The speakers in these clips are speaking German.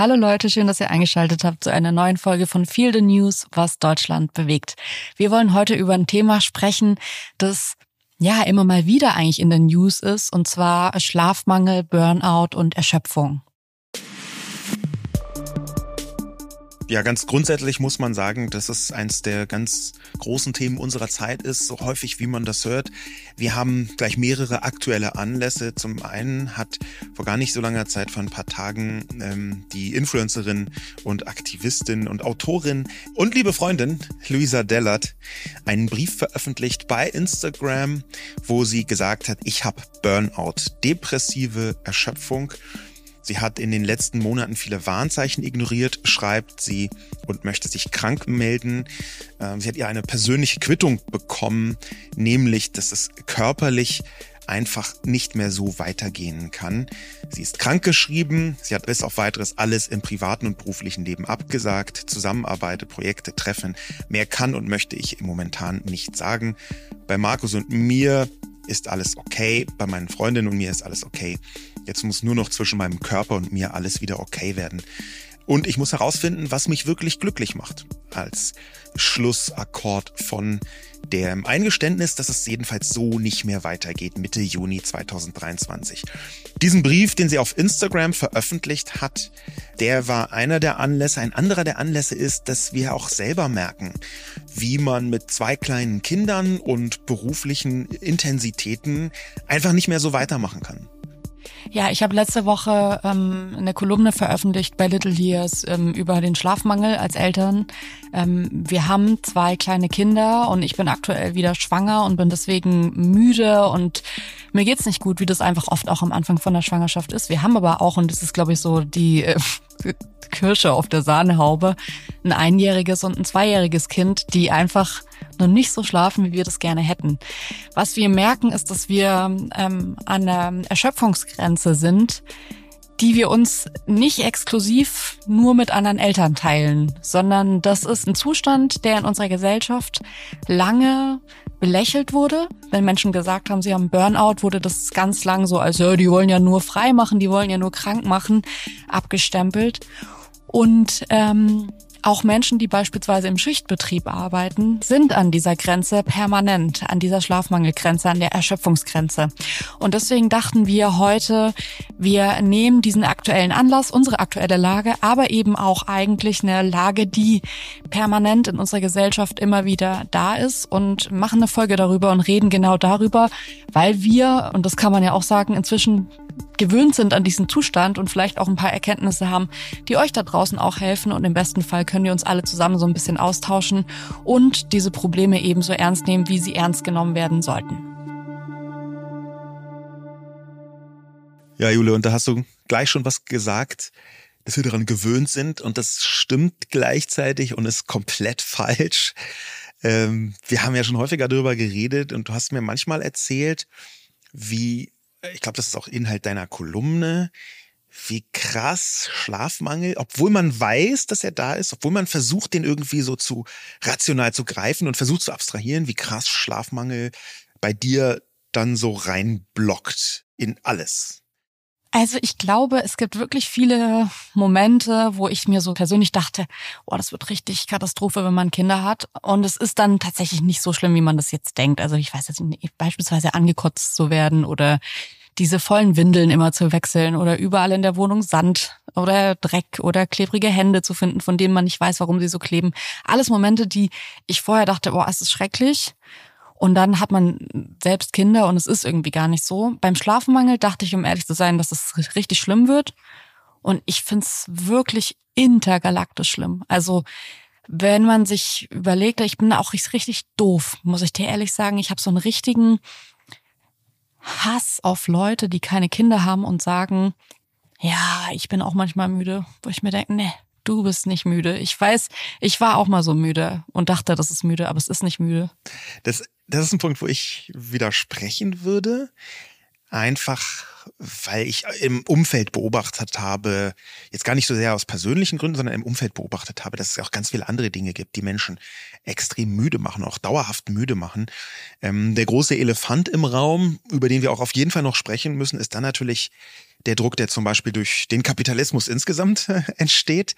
Hallo Leute, schön, dass ihr eingeschaltet habt zu einer neuen Folge von Feel the News, was Deutschland bewegt. Wir wollen heute über ein Thema sprechen, das ja immer mal wieder eigentlich in den News ist, und zwar Schlafmangel, Burnout und Erschöpfung. Ja, ganz grundsätzlich muss man sagen, dass es eins der ganz großen Themen unserer Zeit ist, so häufig wie man das hört. Wir haben gleich mehrere aktuelle Anlässe. Zum einen hat vor gar nicht so langer Zeit, vor ein paar Tagen, ähm, die Influencerin und Aktivistin und Autorin und liebe Freundin Luisa Dellert einen Brief veröffentlicht bei Instagram, wo sie gesagt hat, ich habe Burnout, depressive Erschöpfung Sie hat in den letzten Monaten viele Warnzeichen ignoriert, schreibt sie und möchte sich krank melden. Ähm, sie hat ihr eine persönliche Quittung bekommen, nämlich, dass es körperlich einfach nicht mehr so weitergehen kann. Sie ist krankgeschrieben, sie hat bis auf weiteres alles im privaten und beruflichen Leben abgesagt, Zusammenarbeit, Projekte, Treffen. Mehr kann und möchte ich momentan nicht sagen. Bei Markus und mir ist alles okay, bei meinen Freundinnen und mir ist alles okay. Jetzt muss nur noch zwischen meinem Körper und mir alles wieder okay werden. Und ich muss herausfinden, was mich wirklich glücklich macht. Als Schlussakkord von dem Eingeständnis, dass es jedenfalls so nicht mehr weitergeht Mitte Juni 2023. Diesen Brief, den sie auf Instagram veröffentlicht hat, der war einer der Anlässe. Ein anderer der Anlässe ist, dass wir auch selber merken, wie man mit zwei kleinen Kindern und beruflichen Intensitäten einfach nicht mehr so weitermachen kann. Ja, ich habe letzte Woche ähm, eine Kolumne veröffentlicht bei Little Years ähm, über den Schlafmangel als Eltern. Ähm, wir haben zwei kleine Kinder und ich bin aktuell wieder schwanger und bin deswegen müde und mir geht's nicht gut, wie das einfach oft auch am Anfang von der Schwangerschaft ist. Wir haben aber auch, und das ist, glaube ich, so die äh, Kirsche auf der Sahnehaube, ein einjähriges und ein zweijähriges Kind, die einfach noch nicht so schlafen, wie wir das gerne hätten. Was wir merken, ist, dass wir ähm, an der Erschöpfungsgrenze sind, die wir uns nicht exklusiv nur mit anderen Eltern teilen, sondern das ist ein Zustand, der in unserer Gesellschaft lange belächelt wurde. Wenn Menschen gesagt haben, sie haben Burnout, wurde das ganz lang so als, ja, die wollen ja nur frei machen, die wollen ja nur krank machen, abgestempelt. Und ähm, auch Menschen, die beispielsweise im Schichtbetrieb arbeiten, sind an dieser Grenze permanent, an dieser Schlafmangelgrenze, an der Erschöpfungsgrenze. Und deswegen dachten wir heute, wir nehmen diesen aktuellen Anlass, unsere aktuelle Lage, aber eben auch eigentlich eine Lage, die permanent in unserer Gesellschaft immer wieder da ist und machen eine Folge darüber und reden genau darüber, weil wir, und das kann man ja auch sagen, inzwischen gewöhnt sind an diesen Zustand und vielleicht auch ein paar Erkenntnisse haben, die euch da draußen auch helfen. Und im besten Fall können wir uns alle zusammen so ein bisschen austauschen und diese Probleme ebenso ernst nehmen, wie sie ernst genommen werden sollten. Ja, Jule, und da hast du gleich schon was gesagt, dass wir daran gewöhnt sind und das stimmt gleichzeitig und ist komplett falsch. Ähm, wir haben ja schon häufiger darüber geredet und du hast mir manchmal erzählt, wie ich glaube, das ist auch Inhalt deiner Kolumne, wie krass Schlafmangel, obwohl man weiß, dass er da ist, obwohl man versucht, den irgendwie so zu rational zu greifen und versucht zu abstrahieren, wie krass Schlafmangel bei dir dann so reinblockt in alles. Also ich glaube, es gibt wirklich viele Momente, wo ich mir so persönlich dachte, oh, das wird richtig Katastrophe, wenn man Kinder hat. Und es ist dann tatsächlich nicht so schlimm, wie man das jetzt denkt. Also ich weiß jetzt nicht, beispielsweise angekotzt zu werden oder diese vollen Windeln immer zu wechseln oder überall in der Wohnung Sand oder Dreck oder klebrige Hände zu finden, von denen man nicht weiß, warum sie so kleben. Alles Momente, die ich vorher dachte, boah, es ist schrecklich. Und dann hat man selbst Kinder und es ist irgendwie gar nicht so. Beim Schlafmangel dachte ich, um ehrlich zu sein, dass es richtig schlimm wird. Und ich find's wirklich intergalaktisch schlimm. Also wenn man sich überlegt, ich bin auch richtig doof, muss ich dir ehrlich sagen. Ich habe so einen richtigen Hass auf Leute, die keine Kinder haben und sagen, ja, ich bin auch manchmal müde, wo ich mir denke, nee, du bist nicht müde. Ich weiß, ich war auch mal so müde und dachte, das ist müde, aber es ist nicht müde. Das das ist ein Punkt, wo ich widersprechen würde. Einfach, weil ich im Umfeld beobachtet habe, jetzt gar nicht so sehr aus persönlichen Gründen, sondern im Umfeld beobachtet habe, dass es auch ganz viele andere Dinge gibt, die Menschen extrem müde machen, auch dauerhaft müde machen. Ähm, der große Elefant im Raum, über den wir auch auf jeden Fall noch sprechen müssen, ist dann natürlich der Druck, der zum Beispiel durch den Kapitalismus insgesamt entsteht.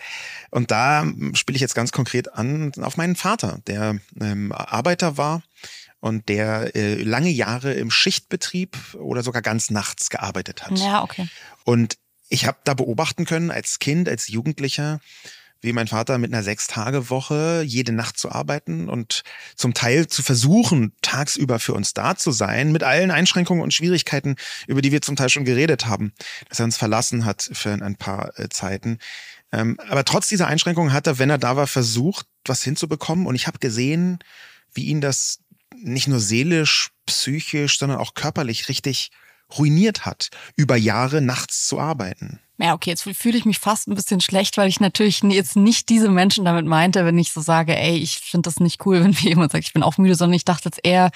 Und da spiele ich jetzt ganz konkret an auf meinen Vater, der ähm, Arbeiter war und der äh, lange Jahre im Schichtbetrieb oder sogar ganz nachts gearbeitet hat. Ja, okay. Und ich habe da beobachten können als Kind, als Jugendlicher, wie mein Vater mit einer Sechs-Tage-Woche jede Nacht zu arbeiten und zum Teil zu versuchen, tagsüber für uns da zu sein, mit allen Einschränkungen und Schwierigkeiten, über die wir zum Teil schon geredet haben, dass er uns verlassen hat für ein paar äh, Zeiten. Ähm, aber trotz dieser Einschränkungen hat er, wenn er da war, versucht, was hinzubekommen. Und ich habe gesehen, wie ihn das nicht nur seelisch, psychisch, sondern auch körperlich richtig ruiniert hat, über Jahre nachts zu arbeiten. Ja, okay, jetzt fühle ich mich fast ein bisschen schlecht, weil ich natürlich jetzt nicht diese Menschen damit meinte, wenn ich so sage, ey, ich finde das nicht cool, wenn mir jemand sagt, ich bin auch müde, sondern ich dachte jetzt eher,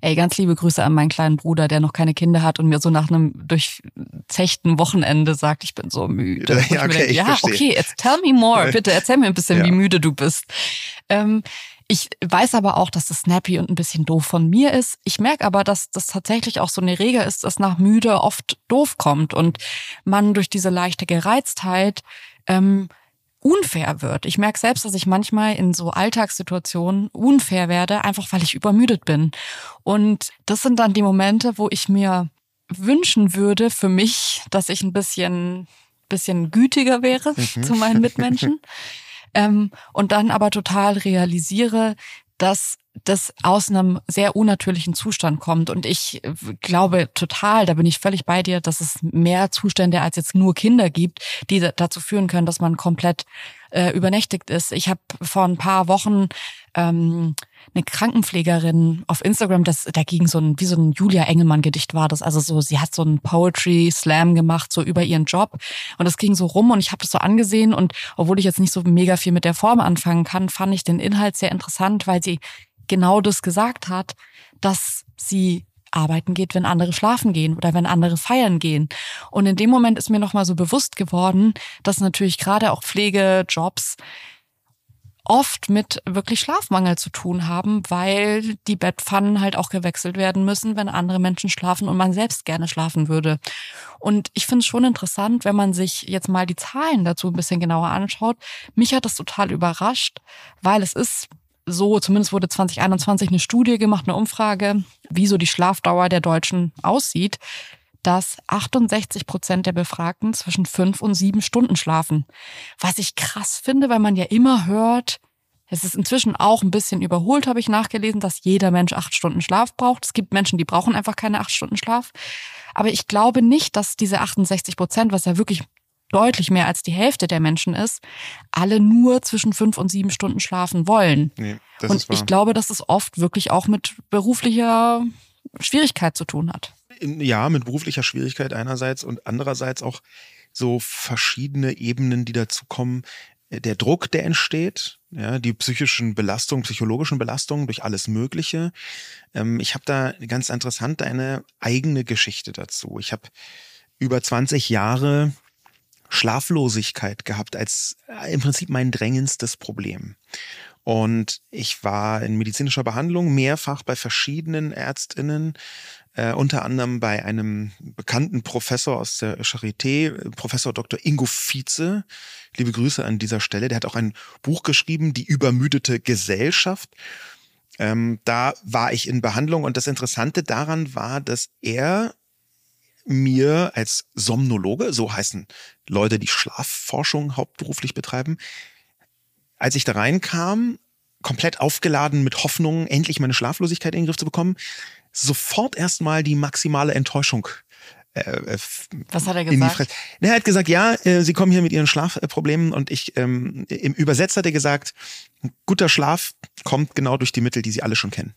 ey, ganz liebe Grüße an meinen kleinen Bruder, der noch keine Kinder hat und mir so nach einem durchzechten Wochenende sagt, ich bin so müde. Ja, okay, denke, ja okay, jetzt tell me more, bitte erzähl mir ein bisschen, ja. wie müde du bist. Ähm, ich weiß aber auch, dass das snappy und ein bisschen doof von mir ist. Ich merke aber, dass das tatsächlich auch so eine Regel ist, dass nach müde oft doof kommt und man durch diese leichte Gereiztheit ähm, unfair wird. Ich merke selbst, dass ich manchmal in so Alltagssituationen unfair werde, einfach weil ich übermüdet bin. Und das sind dann die Momente, wo ich mir wünschen würde für mich, dass ich ein bisschen, bisschen gütiger wäre mhm. zu meinen Mitmenschen. ähm, und dann aber total realisiere, dass das aus einem sehr unnatürlichen Zustand kommt. Und ich glaube total, da bin ich völlig bei dir, dass es mehr Zustände als jetzt nur Kinder gibt, die dazu führen können, dass man komplett äh, übernächtigt ist. Ich habe vor ein paar Wochen ähm, eine Krankenpflegerin auf Instagram, das dagegen so ein, wie so ein Julia Engelmann-Gedicht war das. Also so, sie hat so einen Poetry-Slam gemacht, so über ihren Job. Und das ging so rum und ich habe das so angesehen und obwohl ich jetzt nicht so mega viel mit der Form anfangen kann, fand ich den Inhalt sehr interessant, weil sie genau das gesagt hat, dass sie arbeiten geht, wenn andere schlafen gehen oder wenn andere feiern gehen. Und in dem Moment ist mir nochmal so bewusst geworden, dass natürlich gerade auch Pflegejobs oft mit wirklich Schlafmangel zu tun haben, weil die Bettpfannen halt auch gewechselt werden müssen, wenn andere Menschen schlafen und man selbst gerne schlafen würde. Und ich finde es schon interessant, wenn man sich jetzt mal die Zahlen dazu ein bisschen genauer anschaut. Mich hat das total überrascht, weil es ist so, zumindest wurde 2021 eine Studie gemacht, eine Umfrage, wie so die Schlafdauer der Deutschen aussieht, dass 68 Prozent der Befragten zwischen fünf und sieben Stunden schlafen. Was ich krass finde, weil man ja immer hört, es ist inzwischen auch ein bisschen überholt, habe ich nachgelesen, dass jeder Mensch acht Stunden Schlaf braucht. Es gibt Menschen, die brauchen einfach keine acht Stunden Schlaf. Aber ich glaube nicht, dass diese 68 Prozent, was ja wirklich deutlich mehr als die Hälfte der Menschen ist, alle nur zwischen fünf und sieben Stunden schlafen wollen. Nee, das und ist wahr. ich glaube, dass es oft wirklich auch mit beruflicher Schwierigkeit zu tun hat. Ja, mit beruflicher Schwierigkeit einerseits und andererseits auch so verschiedene Ebenen, die dazu kommen. Der Druck, der entsteht, ja, die psychischen Belastungen, psychologischen Belastungen durch alles Mögliche. Ähm, ich habe da ganz interessant eine eigene Geschichte dazu. Ich habe über 20 Jahre Schlaflosigkeit gehabt als äh, im Prinzip mein drängendstes Problem. Und ich war in medizinischer Behandlung mehrfach bei verschiedenen Ärztinnen, äh, unter anderem bei einem bekannten Professor aus der Charité, Professor Dr. Ingo Vize. Liebe Grüße an dieser Stelle. Der hat auch ein Buch geschrieben, Die übermüdete Gesellschaft. Ähm, da war ich in Behandlung und das Interessante daran war, dass er mir als Somnologe, so heißen Leute, die Schlafforschung hauptberuflich betreiben, als ich da reinkam, komplett aufgeladen mit Hoffnung, endlich meine Schlaflosigkeit in den Griff zu bekommen, sofort erstmal die maximale Enttäuschung äh, äh was hat er gesagt? Er hat gesagt, ja, äh, Sie kommen hier mit Ihren Schlafproblemen und ich, ähm, im Übersetzer hat er gesagt, guter Schlaf kommt genau durch die Mittel, die Sie alle schon kennen.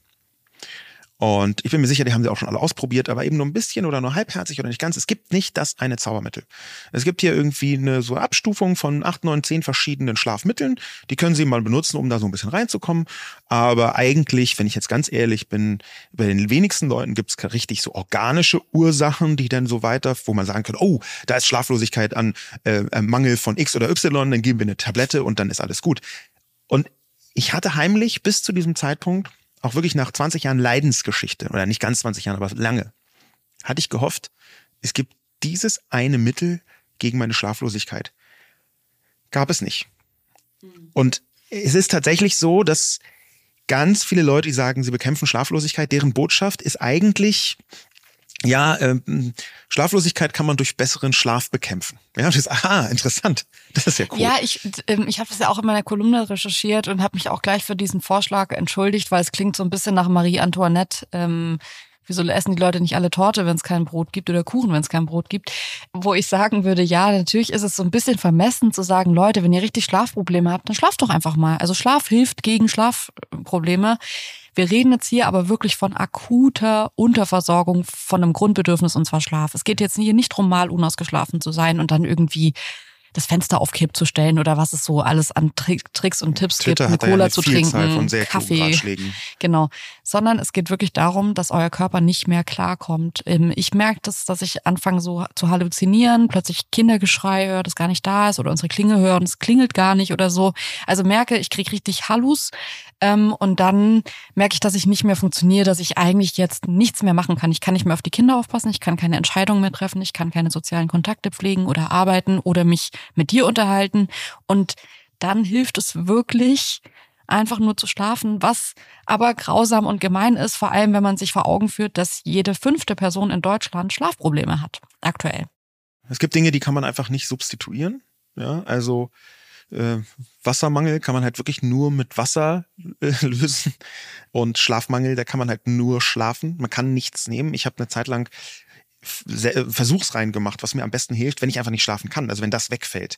Und ich bin mir sicher, die haben sie auch schon alle ausprobiert, aber eben nur ein bisschen oder nur halbherzig oder nicht ganz. Es gibt nicht das eine Zaubermittel. Es gibt hier irgendwie eine so Abstufung von acht, neun, zehn verschiedenen Schlafmitteln. Die können Sie mal benutzen, um da so ein bisschen reinzukommen. Aber eigentlich, wenn ich jetzt ganz ehrlich bin, bei den wenigsten Leuten gibt es richtig so organische Ursachen, die dann so weiter, wo man sagen kann, oh, da ist Schlaflosigkeit an äh, Mangel von X oder Y, dann geben wir eine Tablette und dann ist alles gut. Und ich hatte heimlich bis zu diesem Zeitpunkt auch wirklich nach 20 Jahren Leidensgeschichte, oder nicht ganz 20 Jahren, aber lange, hatte ich gehofft, es gibt dieses eine Mittel gegen meine Schlaflosigkeit. Gab es nicht. Hm. Und es ist tatsächlich so, dass ganz viele Leute, die sagen, sie bekämpfen Schlaflosigkeit, deren Botschaft ist eigentlich, ja, ähm, Schlaflosigkeit kann man durch besseren Schlaf bekämpfen. Ja, das ist, aha, interessant. Das ist ja cool. Ja, ich, ähm, ich habe das ja auch in meiner Kolumne recherchiert und habe mich auch gleich für diesen Vorschlag entschuldigt, weil es klingt so ein bisschen nach Marie Antoinette. Ähm, wieso essen die Leute nicht alle Torte, wenn es kein Brot gibt oder Kuchen, wenn es kein Brot gibt? Wo ich sagen würde, ja, natürlich ist es so ein bisschen vermessen zu sagen, Leute, wenn ihr richtig Schlafprobleme habt, dann schlaft doch einfach mal. Also Schlaf hilft gegen Schlafprobleme. Wir reden jetzt hier aber wirklich von akuter Unterversorgung von einem Grundbedürfnis und zwar Schlaf. Es geht jetzt hier nicht drum, mal unausgeschlafen zu sein und dann irgendwie das Fenster auf Kipp zu stellen oder was es so alles an Tricks und Tipps Twitter gibt, eine Cola ja zu trinken, Kaffee. Genau. Sondern es geht wirklich darum, dass euer Körper nicht mehr klarkommt. Ähm, ich merke das, dass ich anfange so zu halluzinieren, plötzlich Kindergeschrei höre, das gar nicht da ist oder unsere Klinge hören, es klingelt gar nicht oder so. Also merke, ich kriege richtig Hallus ähm, und dann merke ich, dass ich nicht mehr funktioniere, dass ich eigentlich jetzt nichts mehr machen kann. Ich kann nicht mehr auf die Kinder aufpassen, ich kann keine Entscheidungen mehr treffen, ich kann keine sozialen Kontakte pflegen oder arbeiten oder mich mit dir unterhalten. Und dann hilft es wirklich, einfach nur zu schlafen, was aber grausam und gemein ist, vor allem wenn man sich vor Augen führt, dass jede fünfte Person in Deutschland Schlafprobleme hat, aktuell. Es gibt Dinge, die kann man einfach nicht substituieren. Ja, also äh, Wassermangel kann man halt wirklich nur mit Wasser äh, lösen und Schlafmangel, da kann man halt nur schlafen. Man kann nichts nehmen. Ich habe eine Zeit lang Versuchsreihen gemacht, was mir am besten hilft, wenn ich einfach nicht schlafen kann, also wenn das wegfällt.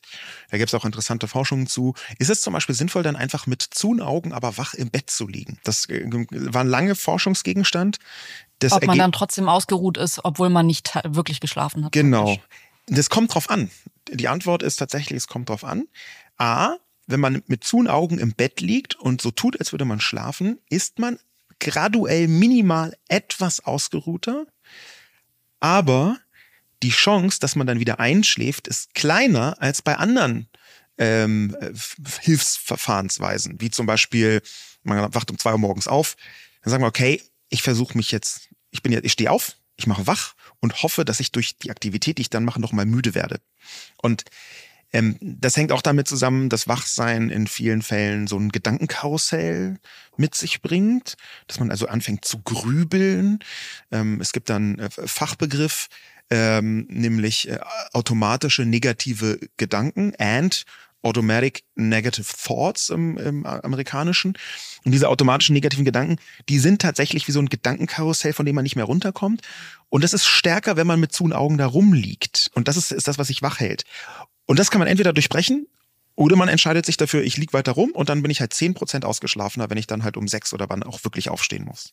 Da gibt es auch interessante Forschungen zu. Ist es zum Beispiel sinnvoll, dann einfach mit zu Augen, aber wach im Bett zu liegen? Das äh, war ein lange Forschungsgegenstand. Das Ob man dann trotzdem ausgeruht ist, obwohl man nicht wirklich geschlafen hat. Genau. Praktisch. Das kommt drauf an. Die Antwort ist tatsächlich, es kommt drauf an. A, wenn man mit zu Augen im Bett liegt und so tut, als würde man schlafen, ist man graduell minimal etwas ausgeruhter, aber die Chance, dass man dann wieder einschläft, ist kleiner als bei anderen ähm, Hilfsverfahrensweisen, wie zum Beispiel, man wacht um zwei Uhr morgens auf, dann sagen wir, okay, ich versuche mich jetzt, ich bin jetzt, ich stehe auf, ich mache wach und hoffe, dass ich durch die Aktivität, die ich dann mache, noch mal müde werde. Und ähm, das hängt auch damit zusammen, dass Wachsein in vielen Fällen so ein Gedankenkarussell mit sich bringt, dass man also anfängt zu grübeln. Ähm, es gibt dann äh, Fachbegriff, ähm, nämlich äh, automatische negative Gedanken and Automatic Negative Thoughts im, im amerikanischen. Und diese automatischen negativen Gedanken, die sind tatsächlich wie so ein Gedankenkarussell, von dem man nicht mehr runterkommt. Und das ist stärker, wenn man mit zu Augen da rumliegt. Und das ist, ist das, was sich wach hält. Und das kann man entweder durchbrechen oder man entscheidet sich dafür, ich lieg weiter rum und dann bin ich halt zehn Prozent ausgeschlafener, wenn ich dann halt um sechs oder wann auch wirklich aufstehen muss.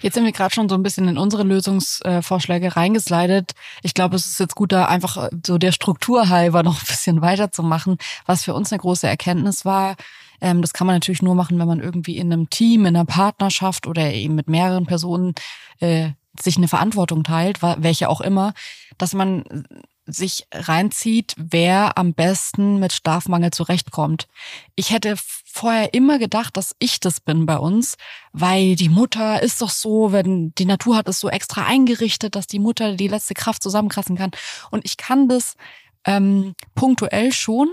Jetzt sind wir gerade schon so ein bisschen in unsere Lösungsvorschläge reingeslidet. Ich glaube, es ist jetzt gut, da einfach äh, so der Struktur halber noch ein bisschen weiterzumachen. Was für uns eine große Erkenntnis war, ähm, das kann man natürlich nur machen, wenn man irgendwie in einem Team, in einer Partnerschaft oder eben mit mehreren Personen äh, sich eine Verantwortung teilt, welche auch immer, dass man sich reinzieht, wer am besten mit Schlafmangel zurechtkommt. Ich hätte vorher immer gedacht, dass ich das bin bei uns, weil die Mutter ist doch so, wenn die Natur hat es so extra eingerichtet, dass die Mutter die letzte Kraft zusammenkrassen kann. Und ich kann das ähm, punktuell schon.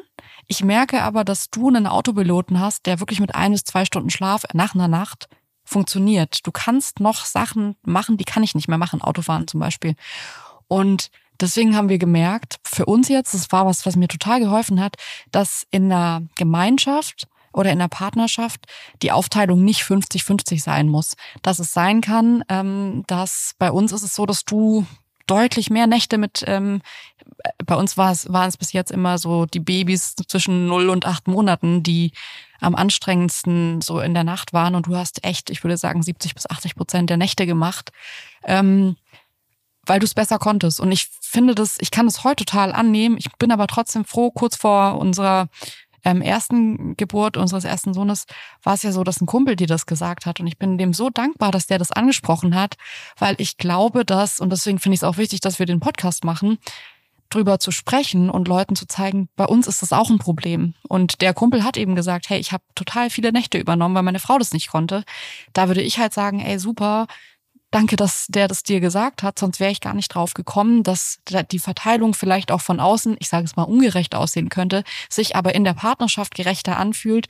Ich merke aber, dass du einen Autopiloten hast, der wirklich mit ein bis zwei Stunden Schlaf nach einer Nacht funktioniert. Du kannst noch Sachen machen, die kann ich nicht mehr machen, Autofahren zum Beispiel. Und Deswegen haben wir gemerkt, für uns jetzt, das war was, was mir total geholfen hat, dass in einer Gemeinschaft oder in einer Partnerschaft die Aufteilung nicht 50-50 sein muss. Dass es sein kann, ähm, dass bei uns ist es so, dass du deutlich mehr Nächte mit, ähm, bei uns war es, waren es bis jetzt immer so die Babys zwischen 0 und 8 Monaten, die am anstrengendsten so in der Nacht waren und du hast echt, ich würde sagen, 70 bis 80 Prozent der Nächte gemacht, ähm, weil du es besser konntest. Und ich finde das, ich kann das heute total annehmen. Ich bin aber trotzdem froh, kurz vor unserer ähm, ersten Geburt unseres ersten Sohnes war es ja so, dass ein Kumpel dir das gesagt hat. Und ich bin dem so dankbar, dass der das angesprochen hat, weil ich glaube, dass, und deswegen finde ich es auch wichtig, dass wir den Podcast machen, drüber zu sprechen und Leuten zu zeigen, bei uns ist das auch ein Problem. Und der Kumpel hat eben gesagt, hey, ich habe total viele Nächte übernommen, weil meine Frau das nicht konnte. Da würde ich halt sagen, ey, super, danke, dass der das dir gesagt hat, sonst wäre ich gar nicht drauf gekommen, dass die Verteilung vielleicht auch von außen, ich sage es mal, ungerecht aussehen könnte, sich aber in der Partnerschaft gerechter anfühlt,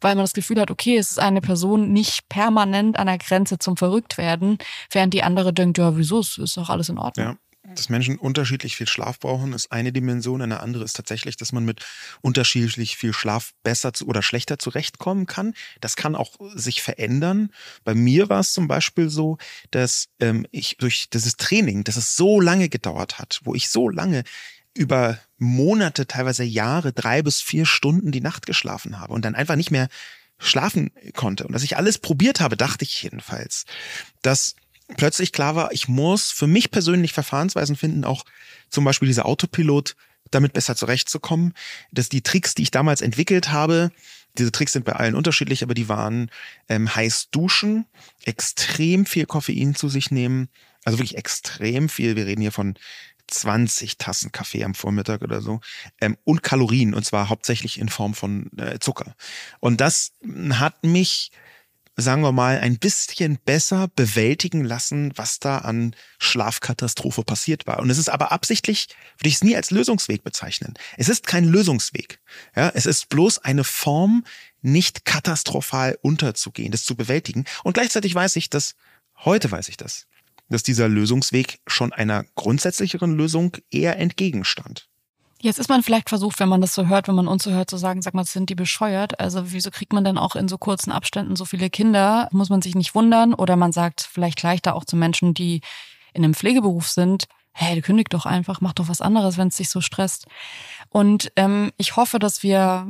weil man das Gefühl hat, okay, es ist eine Person nicht permanent an der Grenze zum Verrücktwerden, während die andere denkt, ja, wieso, es ist doch alles in Ordnung. Ja dass Menschen unterschiedlich viel Schlaf brauchen, ist eine Dimension. Eine andere ist tatsächlich, dass man mit unterschiedlich viel Schlaf besser zu, oder schlechter zurechtkommen kann. Das kann auch sich verändern. Bei mir war es zum Beispiel so, dass ähm, ich durch dieses Training, das es so lange gedauert hat, wo ich so lange über Monate, teilweise Jahre, drei bis vier Stunden die Nacht geschlafen habe und dann einfach nicht mehr schlafen konnte. Und dass ich alles probiert habe, dachte ich jedenfalls, dass plötzlich klar war, ich muss für mich persönlich Verfahrensweisen finden, auch zum Beispiel dieser Autopilot, damit besser zurechtzukommen, dass die Tricks, die ich damals entwickelt habe, diese Tricks sind bei allen unterschiedlich, aber die waren ähm, heiß duschen, extrem viel Koffein zu sich nehmen, also wirklich extrem viel. Wir reden hier von 20 Tassen Kaffee am Vormittag oder so ähm, und Kalorien und zwar hauptsächlich in Form von äh, Zucker. Und das hat mich sagen wir mal, ein bisschen besser bewältigen lassen, was da an Schlafkatastrophe passiert war. Und es ist aber absichtlich, würde ich es nie als Lösungsweg bezeichnen. Es ist kein Lösungsweg. Ja, es ist bloß eine Form, nicht katastrophal unterzugehen, das zu bewältigen. Und gleichzeitig weiß ich, dass, heute weiß ich das, dass dieser Lösungsweg schon einer grundsätzlicheren Lösung eher entgegenstand. Jetzt ist man vielleicht versucht, wenn man das so hört, wenn man uns so hört, zu sagen, sag mal, sind die bescheuert? Also wieso kriegt man denn auch in so kurzen Abständen so viele Kinder? Muss man sich nicht wundern? Oder man sagt vielleicht leichter auch zu Menschen, die in einem Pflegeberuf sind, hey, kündig doch einfach, mach doch was anderes, wenn es dich so stresst. Und ähm, ich hoffe, dass wir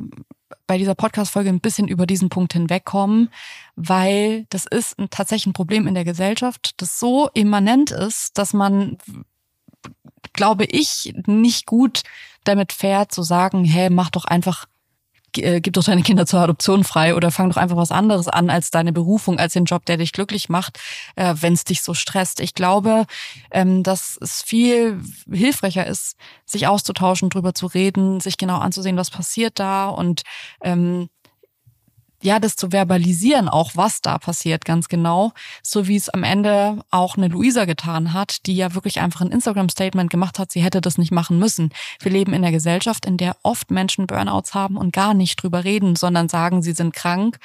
bei dieser Podcast-Folge ein bisschen über diesen Punkt hinwegkommen, weil das ist ein, tatsächlich ein Problem in der Gesellschaft, das so immanent ist, dass man glaube ich, nicht gut damit fährt, zu sagen, hey, mach doch einfach, äh, gib doch deine Kinder zur Adoption frei oder fang doch einfach was anderes an als deine Berufung, als den Job, der dich glücklich macht, äh, wenn es dich so stresst. Ich glaube, ähm, dass es viel hilfreicher ist, sich auszutauschen, drüber zu reden, sich genau anzusehen, was passiert da und ähm, ja, das zu verbalisieren, auch was da passiert, ganz genau, so wie es am Ende auch eine Luisa getan hat, die ja wirklich einfach ein Instagram-Statement gemacht hat, sie hätte das nicht machen müssen. Wir leben in einer Gesellschaft, in der oft Menschen Burnouts haben und gar nicht drüber reden, sondern sagen, sie sind krank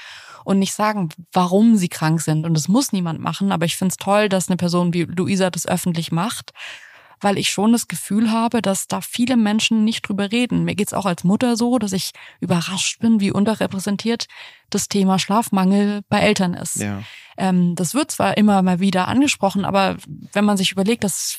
und nicht sagen, warum sie krank sind. Und das muss niemand machen, aber ich finde es toll, dass eine Person wie Luisa das öffentlich macht weil ich schon das Gefühl habe, dass da viele Menschen nicht drüber reden. Mir geht's auch als Mutter so, dass ich überrascht bin, wie unterrepräsentiert das Thema Schlafmangel bei Eltern ist. Ja. Ähm, das wird zwar immer mal wieder angesprochen, aber wenn man sich überlegt, dass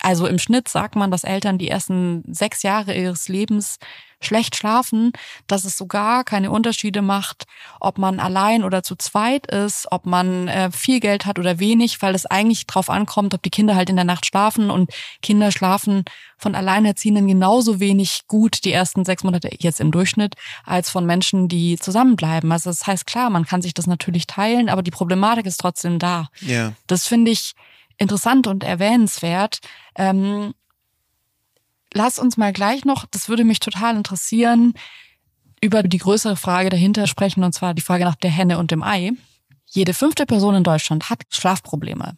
also im Schnitt sagt man, dass Eltern die ersten sechs Jahre ihres Lebens schlecht schlafen, dass es sogar keine Unterschiede macht, ob man allein oder zu zweit ist, ob man äh, viel Geld hat oder wenig, weil es eigentlich drauf ankommt, ob die Kinder halt in der Nacht schlafen und Kinder schlafen von Alleinerziehenden genauso wenig gut die ersten sechs Monate jetzt im Durchschnitt als von Menschen, die zusammenbleiben. Also das heißt klar, man kann sich das natürlich teilen, aber die Problematik ist trotzdem da. Ja. Das finde ich interessant und erwähnenswert. Ähm, lass uns mal gleich noch, das würde mich total interessieren, über die größere Frage dahinter sprechen, und zwar die Frage nach der Henne und dem Ei. Jede fünfte Person in Deutschland hat Schlafprobleme.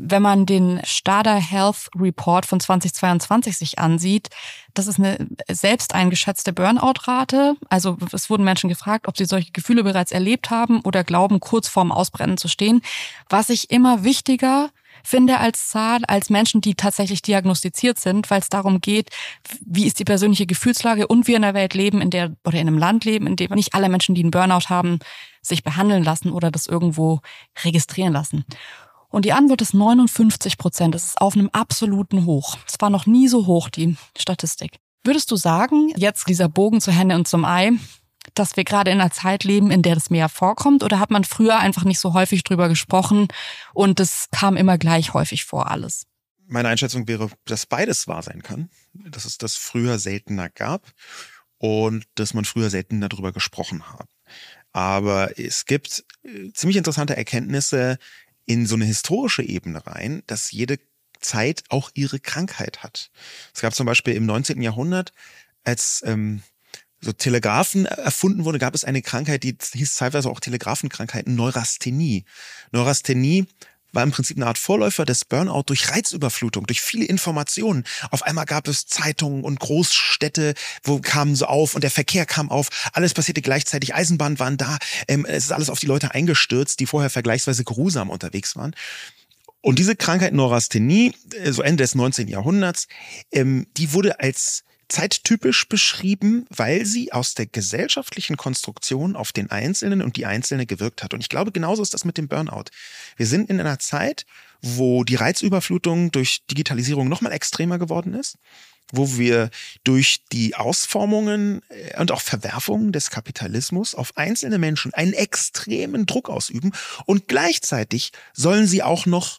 Wenn man den Stada Health Report von 2022 sich ansieht, das ist eine selbst eingeschätzte Burnout-Rate. Also es wurden Menschen gefragt, ob sie solche Gefühle bereits erlebt haben oder glauben, kurz vorm Ausbrennen zu stehen. Was ich immer wichtiger finde als Zahl, als Menschen, die tatsächlich diagnostiziert sind, weil es darum geht, wie ist die persönliche Gefühlslage und wir in einer Welt leben, in der oder in einem Land leben, in dem nicht alle Menschen, die einen Burnout haben, sich behandeln lassen oder das irgendwo registrieren lassen. Und die Antwort ist 59 Prozent. Das ist auf einem absoluten Hoch. Es war noch nie so hoch, die Statistik. Würdest du sagen, jetzt dieser Bogen zur Henne und zum Ei, dass wir gerade in einer Zeit leben, in der das mehr vorkommt? Oder hat man früher einfach nicht so häufig drüber gesprochen und es kam immer gleich häufig vor alles? Meine Einschätzung wäre, dass beides wahr sein kann. Dass es das früher seltener gab und dass man früher seltener darüber gesprochen hat. Aber es gibt äh, ziemlich interessante Erkenntnisse in so eine historische Ebene rein, dass jede Zeit auch ihre Krankheit hat. Es gab zum Beispiel im 19. Jahrhundert, als ähm, so Telegraphen erfunden wurde, gab es eine Krankheit, die hieß teilweise auch Telegraphenkrankheit, Neurasthenie. Neurasthenie war im Prinzip eine Art Vorläufer des Burnout durch Reizüberflutung, durch viele Informationen. Auf einmal gab es Zeitungen und Großstädte, wo kamen so auf und der Verkehr kam auf. Alles passierte gleichzeitig. Eisenbahnen waren da. Ähm, es ist alles auf die Leute eingestürzt, die vorher vergleichsweise geruhsam unterwegs waren. Und diese Krankheit Neurasthenie, äh, so Ende des 19. Jahrhunderts, ähm, die wurde als zeittypisch beschrieben, weil sie aus der gesellschaftlichen Konstruktion auf den Einzelnen und die Einzelne gewirkt hat. Und ich glaube, genauso ist das mit dem Burnout. Wir sind in einer Zeit, wo die Reizüberflutung durch Digitalisierung nochmal extremer geworden ist, wo wir durch die Ausformungen äh, und auch Verwerfungen des Kapitalismus auf einzelne Menschen einen extremen Druck ausüben und gleichzeitig sollen sie auch noch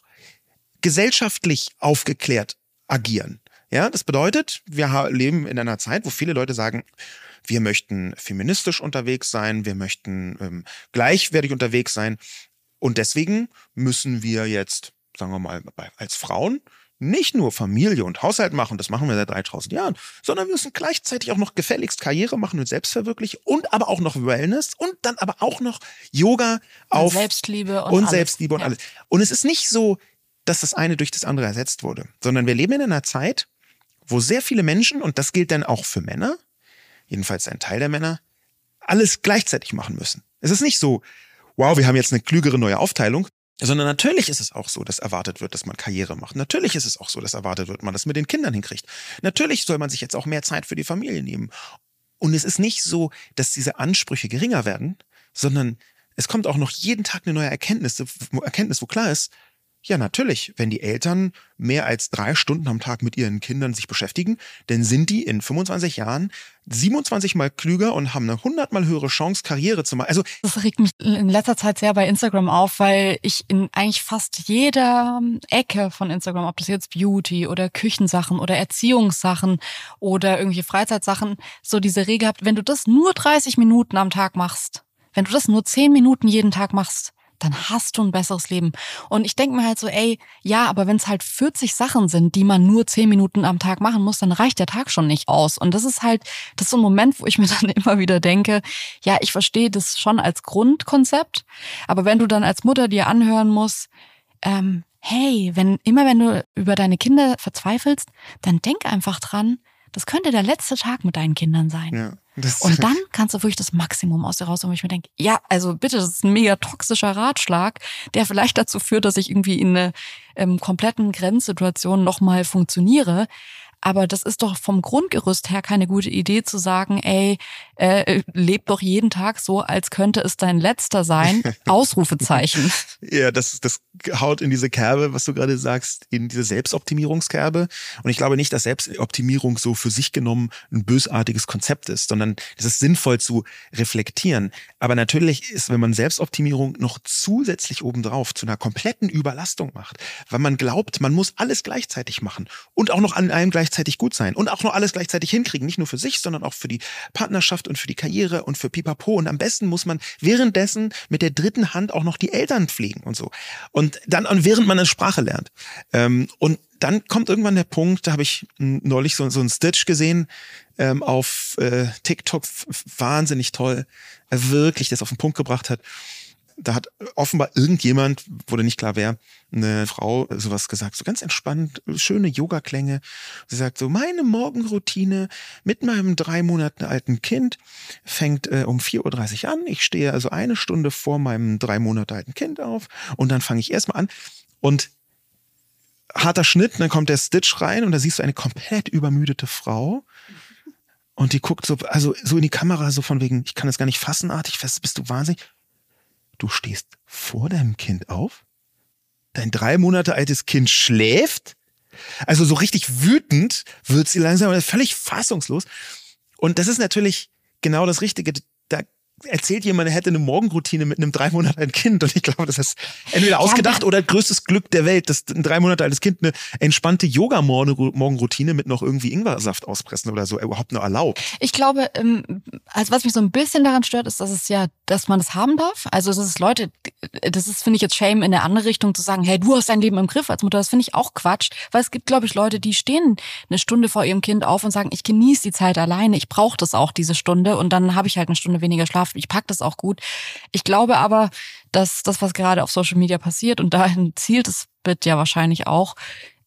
gesellschaftlich aufgeklärt agieren. Ja, das bedeutet, wir leben in einer Zeit, wo viele Leute sagen, wir möchten feministisch unterwegs sein, wir möchten ähm, gleichwertig unterwegs sein. Und deswegen müssen wir jetzt, sagen wir mal, als Frauen nicht nur Familie und Haushalt machen, das machen wir seit 3000 Jahren, sondern wir müssen gleichzeitig auch noch gefälligst Karriere machen und Selbstverwirklichung und aber auch noch Wellness und dann aber auch noch Yoga auf und Selbstliebe und, und Selbstliebe und ja. alles. Und es ist nicht so, dass das eine durch das andere ersetzt wurde, sondern wir leben in einer Zeit, wo sehr viele Menschen, und das gilt dann auch für Männer, jedenfalls ein Teil der Männer, alles gleichzeitig machen müssen. Es ist nicht so, wow, wir haben jetzt eine klügere neue Aufteilung, sondern natürlich ist es auch so, dass erwartet wird, dass man Karriere macht. Natürlich ist es auch so, dass erwartet wird, man das mit den Kindern hinkriegt. Natürlich soll man sich jetzt auch mehr Zeit für die Familie nehmen. Und es ist nicht so, dass diese Ansprüche geringer werden, sondern es kommt auch noch jeden Tag eine neue Erkenntnis, Erkenntnis, wo klar ist, ja, natürlich. Wenn die Eltern mehr als drei Stunden am Tag mit ihren Kindern sich beschäftigen, dann sind die in 25 Jahren 27 mal klüger und haben eine 100 mal höhere Chance, Karriere zu machen. Also das regt mich in letzter Zeit sehr bei Instagram auf, weil ich in eigentlich fast jeder Ecke von Instagram, ob das jetzt Beauty oder Küchensachen oder Erziehungssachen oder irgendwelche Freizeitsachen, so diese Regel habt, wenn du das nur 30 Minuten am Tag machst, wenn du das nur 10 Minuten jeden Tag machst, dann hast du ein besseres Leben. Und ich denke mir halt so, ey, ja, aber wenn es halt 40 Sachen sind, die man nur 10 Minuten am Tag machen muss, dann reicht der Tag schon nicht aus. Und das ist halt, das ist so ein Moment, wo ich mir dann immer wieder denke, ja, ich verstehe das schon als Grundkonzept, aber wenn du dann als Mutter dir anhören musst, ähm, hey, wenn, immer wenn du über deine Kinder verzweifelst, dann denk einfach dran, das könnte der letzte Tag mit deinen Kindern sein. Ja. Und dann kannst du wirklich das Maximum aus dir raus, wo ich mir denke, ja, also bitte, das ist ein mega toxischer Ratschlag, der vielleicht dazu führt, dass ich irgendwie in einer ähm, kompletten Grenzsituation nochmal funktioniere. Aber das ist doch vom Grundgerüst her keine gute Idee zu sagen, ey, äh, leb doch jeden Tag so, als könnte es dein letzter sein. Ausrufezeichen. ja, das, das haut in diese Kerbe, was du gerade sagst, in diese Selbstoptimierungskerbe. Und ich glaube nicht, dass Selbstoptimierung so für sich genommen ein bösartiges Konzept ist, sondern es ist sinnvoll zu reflektieren. Aber natürlich ist, wenn man Selbstoptimierung noch zusätzlich obendrauf zu einer kompletten Überlastung macht, weil man glaubt, man muss alles gleichzeitig machen und auch noch an allem gleichzeitig gleichzeitig gut sein und auch noch alles gleichzeitig hinkriegen. Nicht nur für sich, sondern auch für die Partnerschaft und für die Karriere und für Pipapo. Und am besten muss man währenddessen mit der dritten Hand auch noch die Eltern pflegen und so. Und dann, und während man eine Sprache lernt. Ähm, und dann kommt irgendwann der Punkt, da habe ich neulich so, so einen Stitch gesehen ähm, auf äh, TikTok, wahnsinnig toll, wirklich das auf den Punkt gebracht hat da hat offenbar irgendjemand, wurde nicht klar wer, eine Frau sowas gesagt, so ganz entspannt, schöne Yoga-Klänge. Sie sagt so, meine Morgenroutine mit meinem drei Monate alten Kind fängt äh, um 4.30 Uhr an. Ich stehe also eine Stunde vor meinem drei Monate alten Kind auf und dann fange ich erstmal an und harter Schnitt, dann kommt der Stitch rein und da siehst du eine komplett übermüdete Frau. Und die guckt so, also so in die Kamera, so von wegen, ich kann das gar nicht fassenartig, bist du wahnsinnig? Du stehst vor deinem Kind auf, dein drei Monate altes Kind schläft, also so richtig wütend wird sie langsam, völlig fassungslos. Und das ist natürlich genau das Richtige. Erzählt jemand, er hätte eine Morgenroutine mit einem drei Monate alten Kind. Und ich glaube, das ist entweder ausgedacht ja, oder größtes Glück der Welt, dass ein drei Monate altes Kind eine entspannte Yoga-Morgenroutine mit noch irgendwie Ingwersaft auspressen oder so überhaupt nur erlaubt. Ich glaube, ähm, also was mich so ein bisschen daran stört, ist, dass es ja, dass man das haben darf. Also, dass es Leute, das ist, finde ich jetzt Shame in der andere Richtung zu sagen, hey, du hast dein Leben im Griff als Mutter. Das finde ich auch Quatsch. Weil es gibt, glaube ich, Leute, die stehen eine Stunde vor ihrem Kind auf und sagen, ich genieße die Zeit alleine, ich brauche das auch, diese Stunde. Und dann habe ich halt eine Stunde weniger Schlaf. Ich pack das auch gut. Ich glaube aber, dass das, was gerade auf Social Media passiert, und dahin zielt es wird ja wahrscheinlich auch,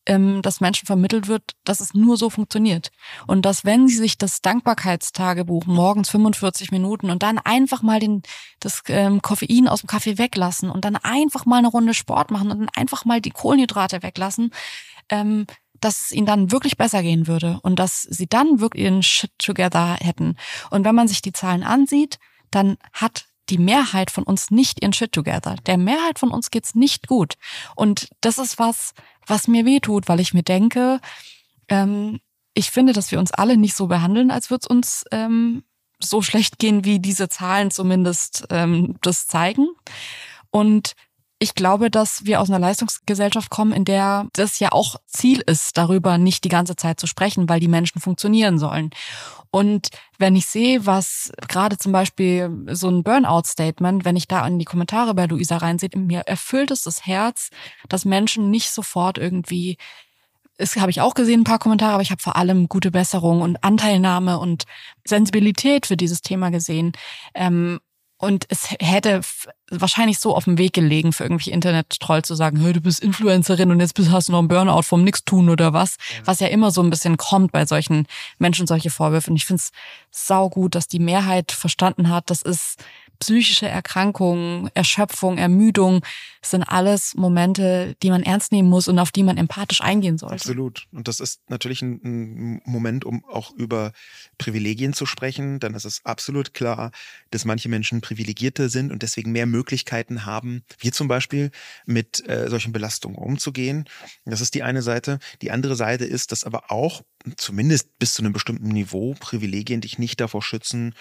ähm, dass Menschen vermittelt wird, dass es nur so funktioniert. Und dass wenn sie sich das Dankbarkeitstagebuch morgens 45 Minuten und dann einfach mal den, das ähm, Koffein aus dem Kaffee weglassen und dann einfach mal eine Runde Sport machen und dann einfach mal die Kohlenhydrate weglassen, ähm, dass es ihnen dann wirklich besser gehen würde und dass sie dann wirklich ihren Shit together hätten. Und wenn man sich die Zahlen ansieht, dann hat die Mehrheit von uns nicht ihren Shit together. Der Mehrheit von uns geht's nicht gut. Und das ist was, was mir weh tut, weil ich mir denke, ähm, ich finde, dass wir uns alle nicht so behandeln, als würde es uns ähm, so schlecht gehen, wie diese Zahlen zumindest ähm, das zeigen. Und ich glaube, dass wir aus einer Leistungsgesellschaft kommen, in der das ja auch Ziel ist, darüber nicht die ganze Zeit zu sprechen, weil die Menschen funktionieren sollen. Und wenn ich sehe, was gerade zum Beispiel so ein Burnout-Statement, wenn ich da in die Kommentare bei Luisa reinsehe, mir erfüllt es das Herz, dass Menschen nicht sofort irgendwie es habe ich auch gesehen, ein paar Kommentare, aber ich habe vor allem gute Besserung und Anteilnahme und Sensibilität für dieses Thema gesehen. Ähm, und es hätte wahrscheinlich so auf dem Weg gelegen für irgendwelche Internet-Troll zu sagen, hey, du bist Influencerin und jetzt hast du noch einen Burnout vom Nix tun oder was. Was ja immer so ein bisschen kommt bei solchen Menschen, solche Vorwürfe. Und ich finde es sau gut, dass die Mehrheit verstanden hat, das ist psychische Erkrankungen, Erschöpfung, Ermüdung sind alles Momente, die man ernst nehmen muss und auf die man empathisch eingehen sollte. Absolut. Und das ist natürlich ein, ein Moment, um auch über Privilegien zu sprechen. Dann ist es absolut klar, dass manche Menschen privilegierter sind und deswegen mehr Möglichkeiten haben, wie zum Beispiel mit äh, solchen Belastungen umzugehen. Das ist die eine Seite. Die andere Seite ist, dass aber auch zumindest bis zu einem bestimmten Niveau Privilegien dich nicht davor schützen,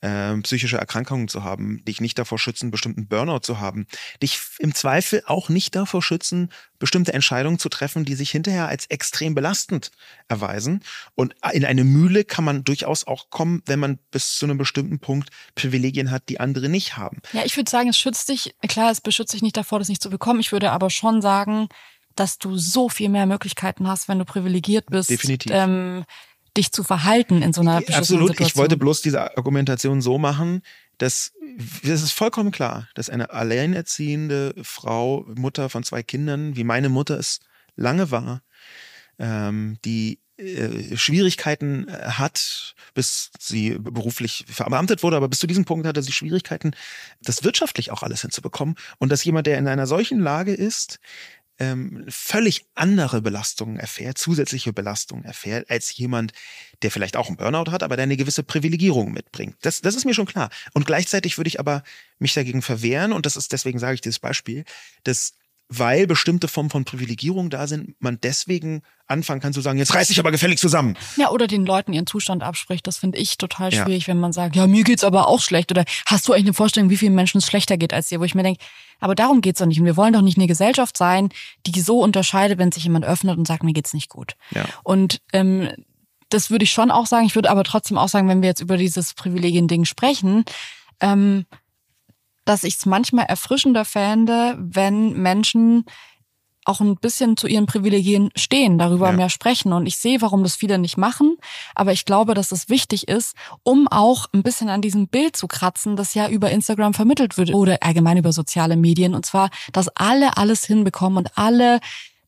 äh, psychische Erkrankungen zu haben, dich nicht davor schützen, bestimmten Burnout zu haben, dich im Zweifel auch nicht davor schützen, bestimmte Entscheidungen zu treffen, die sich hinterher als extrem belastend erweisen. Und in eine Mühle kann man durchaus auch kommen, wenn man bis zu einem bestimmten Punkt Privilegien hat, die andere nicht haben. Ja, ich würde sagen, es schützt dich, klar, es beschützt dich nicht davor, das nicht zu bekommen. Ich würde aber schon sagen, dass du so viel mehr Möglichkeiten hast, wenn du privilegiert bist. Definitiv. Ähm, dich zu verhalten in so einer Absolut, Situation. ich wollte bloß diese Argumentation so machen, dass das ist vollkommen klar, dass eine alleinerziehende Frau, Mutter von zwei Kindern, wie meine Mutter es lange war, ähm, die äh, Schwierigkeiten äh, hat, bis sie beruflich verbeamtet wurde, aber bis zu diesem Punkt hatte sie Schwierigkeiten, das wirtschaftlich auch alles hinzubekommen. Und dass jemand, der in einer solchen Lage ist, ähm, völlig andere Belastungen erfährt, zusätzliche Belastungen erfährt, als jemand, der vielleicht auch einen Burnout hat, aber der eine gewisse Privilegierung mitbringt. Das, das ist mir schon klar. Und gleichzeitig würde ich aber mich dagegen verwehren, und das ist, deswegen sage ich dieses Beispiel, dass weil bestimmte Formen von Privilegierung da sind, man deswegen anfangen kann zu sagen, jetzt reiß dich aber gefällig zusammen. Ja, oder den Leuten ihren Zustand abspricht. Das finde ich total schwierig, ja. wenn man sagt, ja, mir geht's aber auch schlecht. Oder hast du eigentlich eine Vorstellung, wie vielen Menschen es schlechter geht als dir? Wo ich mir denke, aber darum geht's doch nicht. Und wir wollen doch nicht eine Gesellschaft sein, die so unterscheidet, wenn sich jemand öffnet und sagt, mir geht's nicht gut. Ja. Und ähm, das würde ich schon auch sagen. Ich würde aber trotzdem auch sagen, wenn wir jetzt über dieses Privilegien-Ding sprechen, ähm, dass ich es manchmal erfrischender fände, wenn Menschen auch ein bisschen zu ihren Privilegien stehen, darüber ja. mehr sprechen. Und ich sehe, warum das viele nicht machen. Aber ich glaube, dass es wichtig ist, um auch ein bisschen an diesem Bild zu kratzen, das ja über Instagram vermittelt wird oder allgemein über soziale Medien. Und zwar, dass alle alles hinbekommen und alle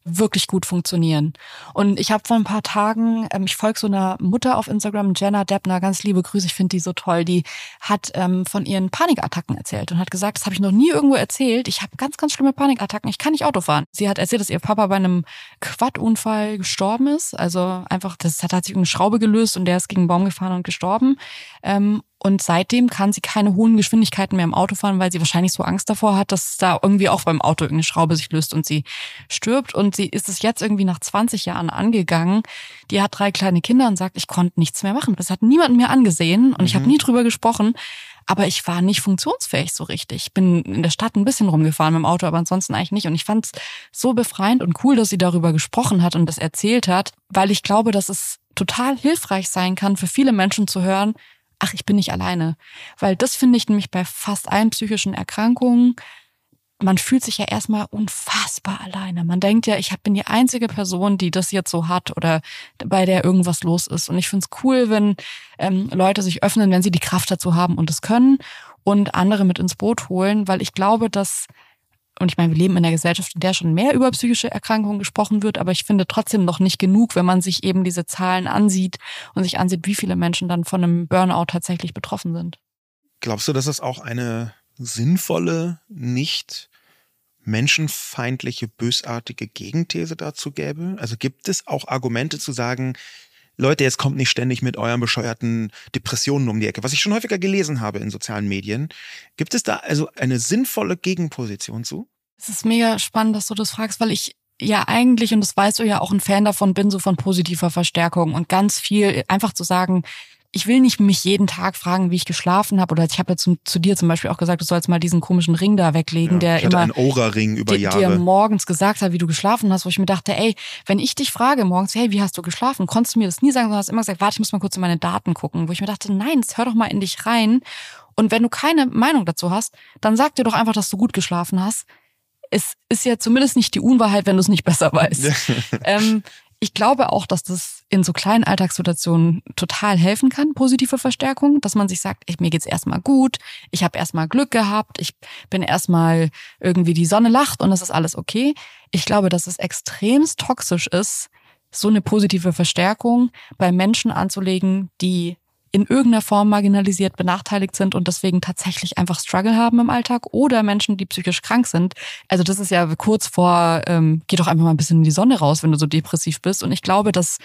wirklich gut funktionieren. Und ich habe vor ein paar Tagen, ähm, ich folge so einer Mutter auf Instagram, Jenna Deppner, ganz liebe Grüße, ich finde die so toll, die hat ähm, von ihren Panikattacken erzählt und hat gesagt, das habe ich noch nie irgendwo erzählt, ich habe ganz, ganz schlimme Panikattacken, ich kann nicht Auto fahren. Sie hat erzählt, dass ihr Papa bei einem Quadunfall gestorben ist, also einfach, das hat, hat sich eine Schraube gelöst und der ist gegen einen Baum gefahren und gestorben. Ähm, Und seitdem kann sie keine hohen Geschwindigkeiten mehr im Auto fahren, weil sie wahrscheinlich so Angst davor hat, dass da irgendwie auch beim Auto irgendeine Schraube sich löst und sie stirbt. Und sie ist es jetzt irgendwie nach 20 Jahren angegangen. Die hat drei kleine Kinder und sagt, ich konnte nichts mehr machen. Das hat niemand mehr angesehen und mhm. ich habe nie drüber gesprochen. Aber ich war nicht funktionsfähig so richtig. Ich bin in der Stadt ein bisschen rumgefahren mit dem Auto, aber ansonsten eigentlich nicht. Und ich fand es so befreiend und cool, dass sie darüber gesprochen hat und das erzählt hat, weil ich glaube, dass es total hilfreich sein kann für viele Menschen zu hören, ach, ich bin nicht alleine. Weil das finde ich nämlich bei fast allen psychischen Erkrankungen, man fühlt sich ja erstmal unfassbar alleine. Man denkt ja, ich bin die einzige Person, die das jetzt so hat oder bei der irgendwas los ist. Und ich finde es cool, wenn ähm, Leute sich öffnen, wenn sie die Kraft dazu haben und es können und andere mit ins Boot holen, weil ich glaube, dass und ich meine, wir leben in einer Gesellschaft, in der schon mehr über psychische Erkrankungen gesprochen wird, aber ich finde trotzdem noch nicht genug, wenn man sich eben diese Zahlen ansieht und sich ansieht, wie viele Menschen dann von einem Burnout tatsächlich betroffen sind. Glaubst du, dass es auch eine sinnvolle, nicht menschenfeindliche, bösartige Gegenthese dazu gäbe? Also gibt es auch Argumente zu sagen, Leute, jetzt kommt nicht ständig mit euren bescheuerten Depressionen um die Ecke, was ich schon häufiger gelesen habe in sozialen Medien. Gibt es da also eine sinnvolle Gegenposition zu? Es ist mega spannend, dass du das fragst, weil ich ja eigentlich, und das weißt du ja auch, ein Fan davon bin, so von positiver Verstärkung und ganz viel einfach zu sagen, ich will nicht mich jeden Tag fragen, wie ich geschlafen habe. Oder ich habe ja zu, zu, dir zum Beispiel auch gesagt, du sollst mal diesen komischen Ring da weglegen, ja, der immer einen Aura-Ring über Jahre. dir morgens gesagt hat, wie du geschlafen hast, wo ich mir dachte, ey, wenn ich dich frage morgens, hey, wie hast du geschlafen, konntest du mir das nie sagen, sondern hast immer gesagt, warte, ich muss mal kurz in meine Daten gucken, wo ich mir dachte, nein, hör doch mal in dich rein. Und wenn du keine Meinung dazu hast, dann sag dir doch einfach, dass du gut geschlafen hast. Es ist ja zumindest nicht die Unwahrheit, wenn du es nicht besser weißt. ähm, ich glaube auch, dass das in so kleinen Alltagssituationen total helfen kann, positive Verstärkung, dass man sich sagt, ey, mir geht's erstmal gut, ich habe erstmal Glück gehabt, ich bin erstmal irgendwie die Sonne lacht und es ist alles okay. Ich glaube, dass es extremst toxisch ist, so eine positive Verstärkung bei Menschen anzulegen, die in irgendeiner Form marginalisiert, benachteiligt sind und deswegen tatsächlich einfach Struggle haben im Alltag oder Menschen, die psychisch krank sind. Also das ist ja kurz vor, ähm, geh doch einfach mal ein bisschen in die Sonne raus, wenn du so depressiv bist. Und ich glaube, dass